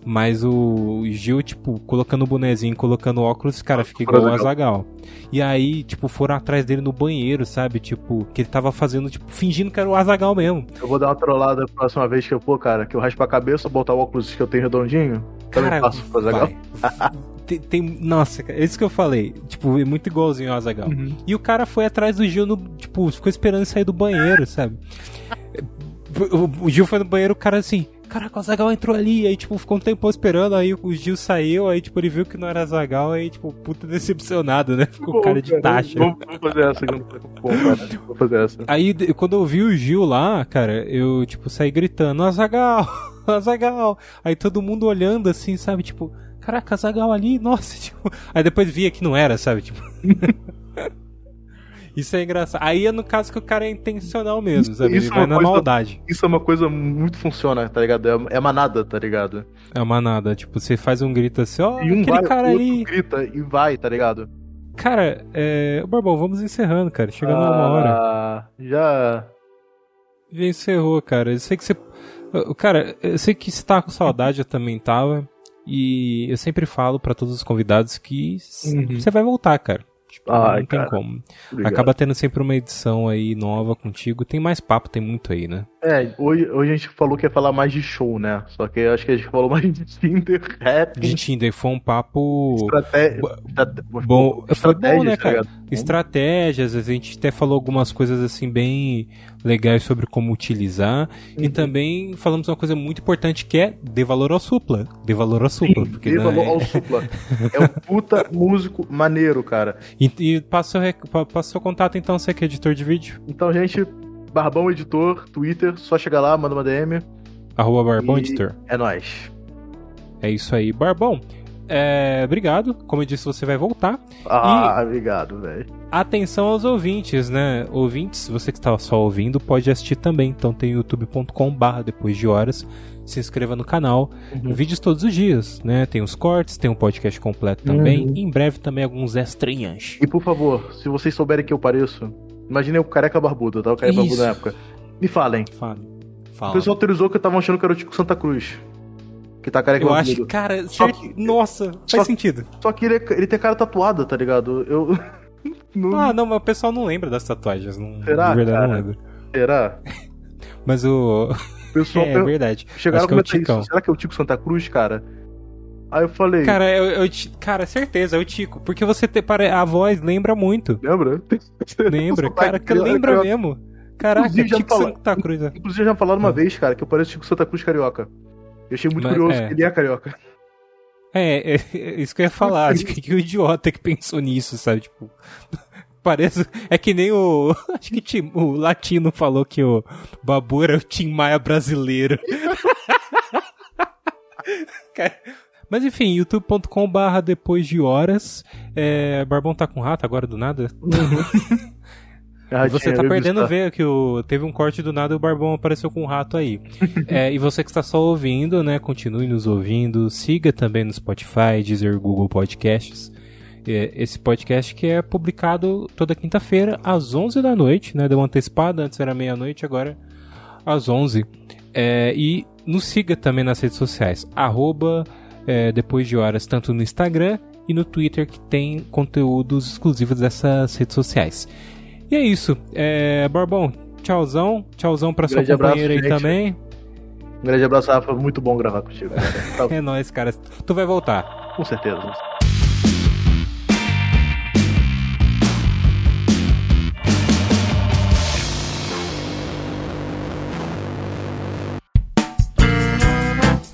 Mas o Gil, tipo, colocando o bonezinho, colocando óculos, cara, fica igual o Azagal. E aí, tipo, foram atrás dele no banheiro, sabe? Tipo, que ele tava fazendo, tipo, fingindo que era o Azagal mesmo. Eu vou dar uma trollada a próxima vez que eu, pô, cara, que eu raspo a cabeça, botar o óculos que eu tenho redondinho. Cara, faço pro Azagal. Tem, tem, Nossa, é isso que eu falei. Tipo, é muito igualzinho ao Azagal. Uhum. E o cara foi atrás do Gil no. Tipo, ficou esperando sair do banheiro, sabe? O Gil foi no banheiro, o cara assim. Caraca, o Azagal entrou ali, aí, tipo, ficou um tempo esperando, aí o Gil saiu, aí, tipo, ele viu que não era Azagal, aí, tipo, puta decepcionado, né? Ficou Pô, cara de cara, taxa. Vamos, fazer essa, Vamos fazer essa. Aí, quando eu vi o Gil lá, cara, eu, tipo, saí gritando, Azagal, [laughs] Azagal. Aí todo mundo olhando assim, sabe, tipo, caraca, Zagal ali, [laughs] nossa, tipo. Aí depois via que não era, sabe? Tipo. [laughs] Isso é engraçado. Aí é no caso que o cara é intencional mesmo, sabe? Isso Ele é vai na coisa, maldade. Isso é uma coisa muito funciona, tá ligado? É, é manada, tá ligado? É manada. Tipo, você faz um grito assim, ó, oh, um aquele vai, cara ali. grita e vai, tá ligado? Cara, é. Barbão, vamos encerrando, cara. Chegando ah, uma hora. Já. Já encerrou, cara. Eu sei que você. Cara, eu sei que você tá com saudade, eu também tava. E eu sempre falo para todos os convidados que uhum. você vai voltar, cara. Tipo, Ai, não tem cara. como. Obrigado. Acaba tendo sempre uma edição aí nova contigo. Tem mais papo, tem muito aí, né? É, hoje, hoje a gente falou que ia falar mais de show, né? Só que acho que a gente falou [laughs] mais de Tinder, rap. De Tinder, foi um papo. Estratégia. Bom, foi bom, né, cara? Tá Estratégias, a gente até falou algumas coisas assim bem legais sobre como utilizar. Uhum. E também falamos uma coisa muito importante que é dê valor ao supla. Dê valor ao supla. Sim, porque, dê valor ao supla. é um puta [laughs] músico maneiro, cara. E, e passa, o, passa o seu contato então, você que é editor de vídeo. Então, gente, Barbão Editor, Twitter, só chega lá, manda uma DM. Arroba Barbão Editor. É nóis. É isso aí. Barbão, é, obrigado. Como eu disse, você vai voltar. Ah, e obrigado, velho. Atenção aos ouvintes, né? Ouvintes, você que estava só ouvindo, pode assistir também. Então tem youtube.com/barra depois de horas. Se inscreva no canal. Uhum. Vídeos todos os dias, né? Tem os cortes, tem um podcast completo também. Uhum. Em breve também alguns extrinhas. E por favor, se vocês souberem que eu pareço, imagine o careca barbudo, tá? O careca barbudo na época. Me falem. Fale. Fala. O pessoal autorizou que eu tava achando que era o Tico Santa Cruz que tá careca Eu acho, cara, Só que- nossa, faz só- sentido. Só que ele, é- ele tem cara tatuada, tá ligado? Eu. [laughs] Não, Ah, não, mas o pessoal não lembra das tatuagens. Não, Será, de verdade cara? não lembra. Será? Mas o. O pessoal [laughs] é, per- verdade. chegaram Acho a que é o comentar Ticão. isso. Será que é o Tico Santa Cruz, cara? Aí eu falei, Cara, eu, eu cara, certeza, é o Tico. Porque você te, a voz lembra muito. lembra? [laughs] Lembra, cara, que lembra eu- mesmo. Caraca, Inclusive, Tico fala- Santa Cruz. né? Inclusive já falaram uma vez, cara, que eu pareço Tico Santa Cruz carioca. Eu achei muito Mas, curioso é. que ele é carioca. É, é, é isso que eu ia falar. Acho que, que o idiota que pensou nisso, sabe? Tipo. [laughs] Parece. É que nem o. [laughs] Acho que Tim- o latino falou que o Babu era o Tim Maia brasileiro. Cara, Mas enfim, youtube.com/barra depois de horas. É, Barbão tá com rato agora do nada? [laughs] Ah, você tá perdendo ver que o, teve um corte do nada e o Barbão apareceu com um rato aí. [laughs] É, e você que está só ouvindo, né? Continue nos ouvindo. Siga também no Spotify, Deezer, Google Podcasts. É, esse podcast que é publicado toda quinta-feira às 11 da noite, né? Deu uma antecipada, antes era meia-noite, agora às 11. É, e nos siga também nas redes sociais. Arroba é, depois de horas, tanto no Instagram e no Twitter, que tem conteúdos exclusivos dessas redes sociais. E é isso. É, Barbão, tchauzão. Tchauzão pra sua Grande abraço, companheira aí também. Um grande abraço, Rafa. Muito bom gravar contigo. [laughs] Tá, É nóis, cara. Tu vai voltar. com certeza.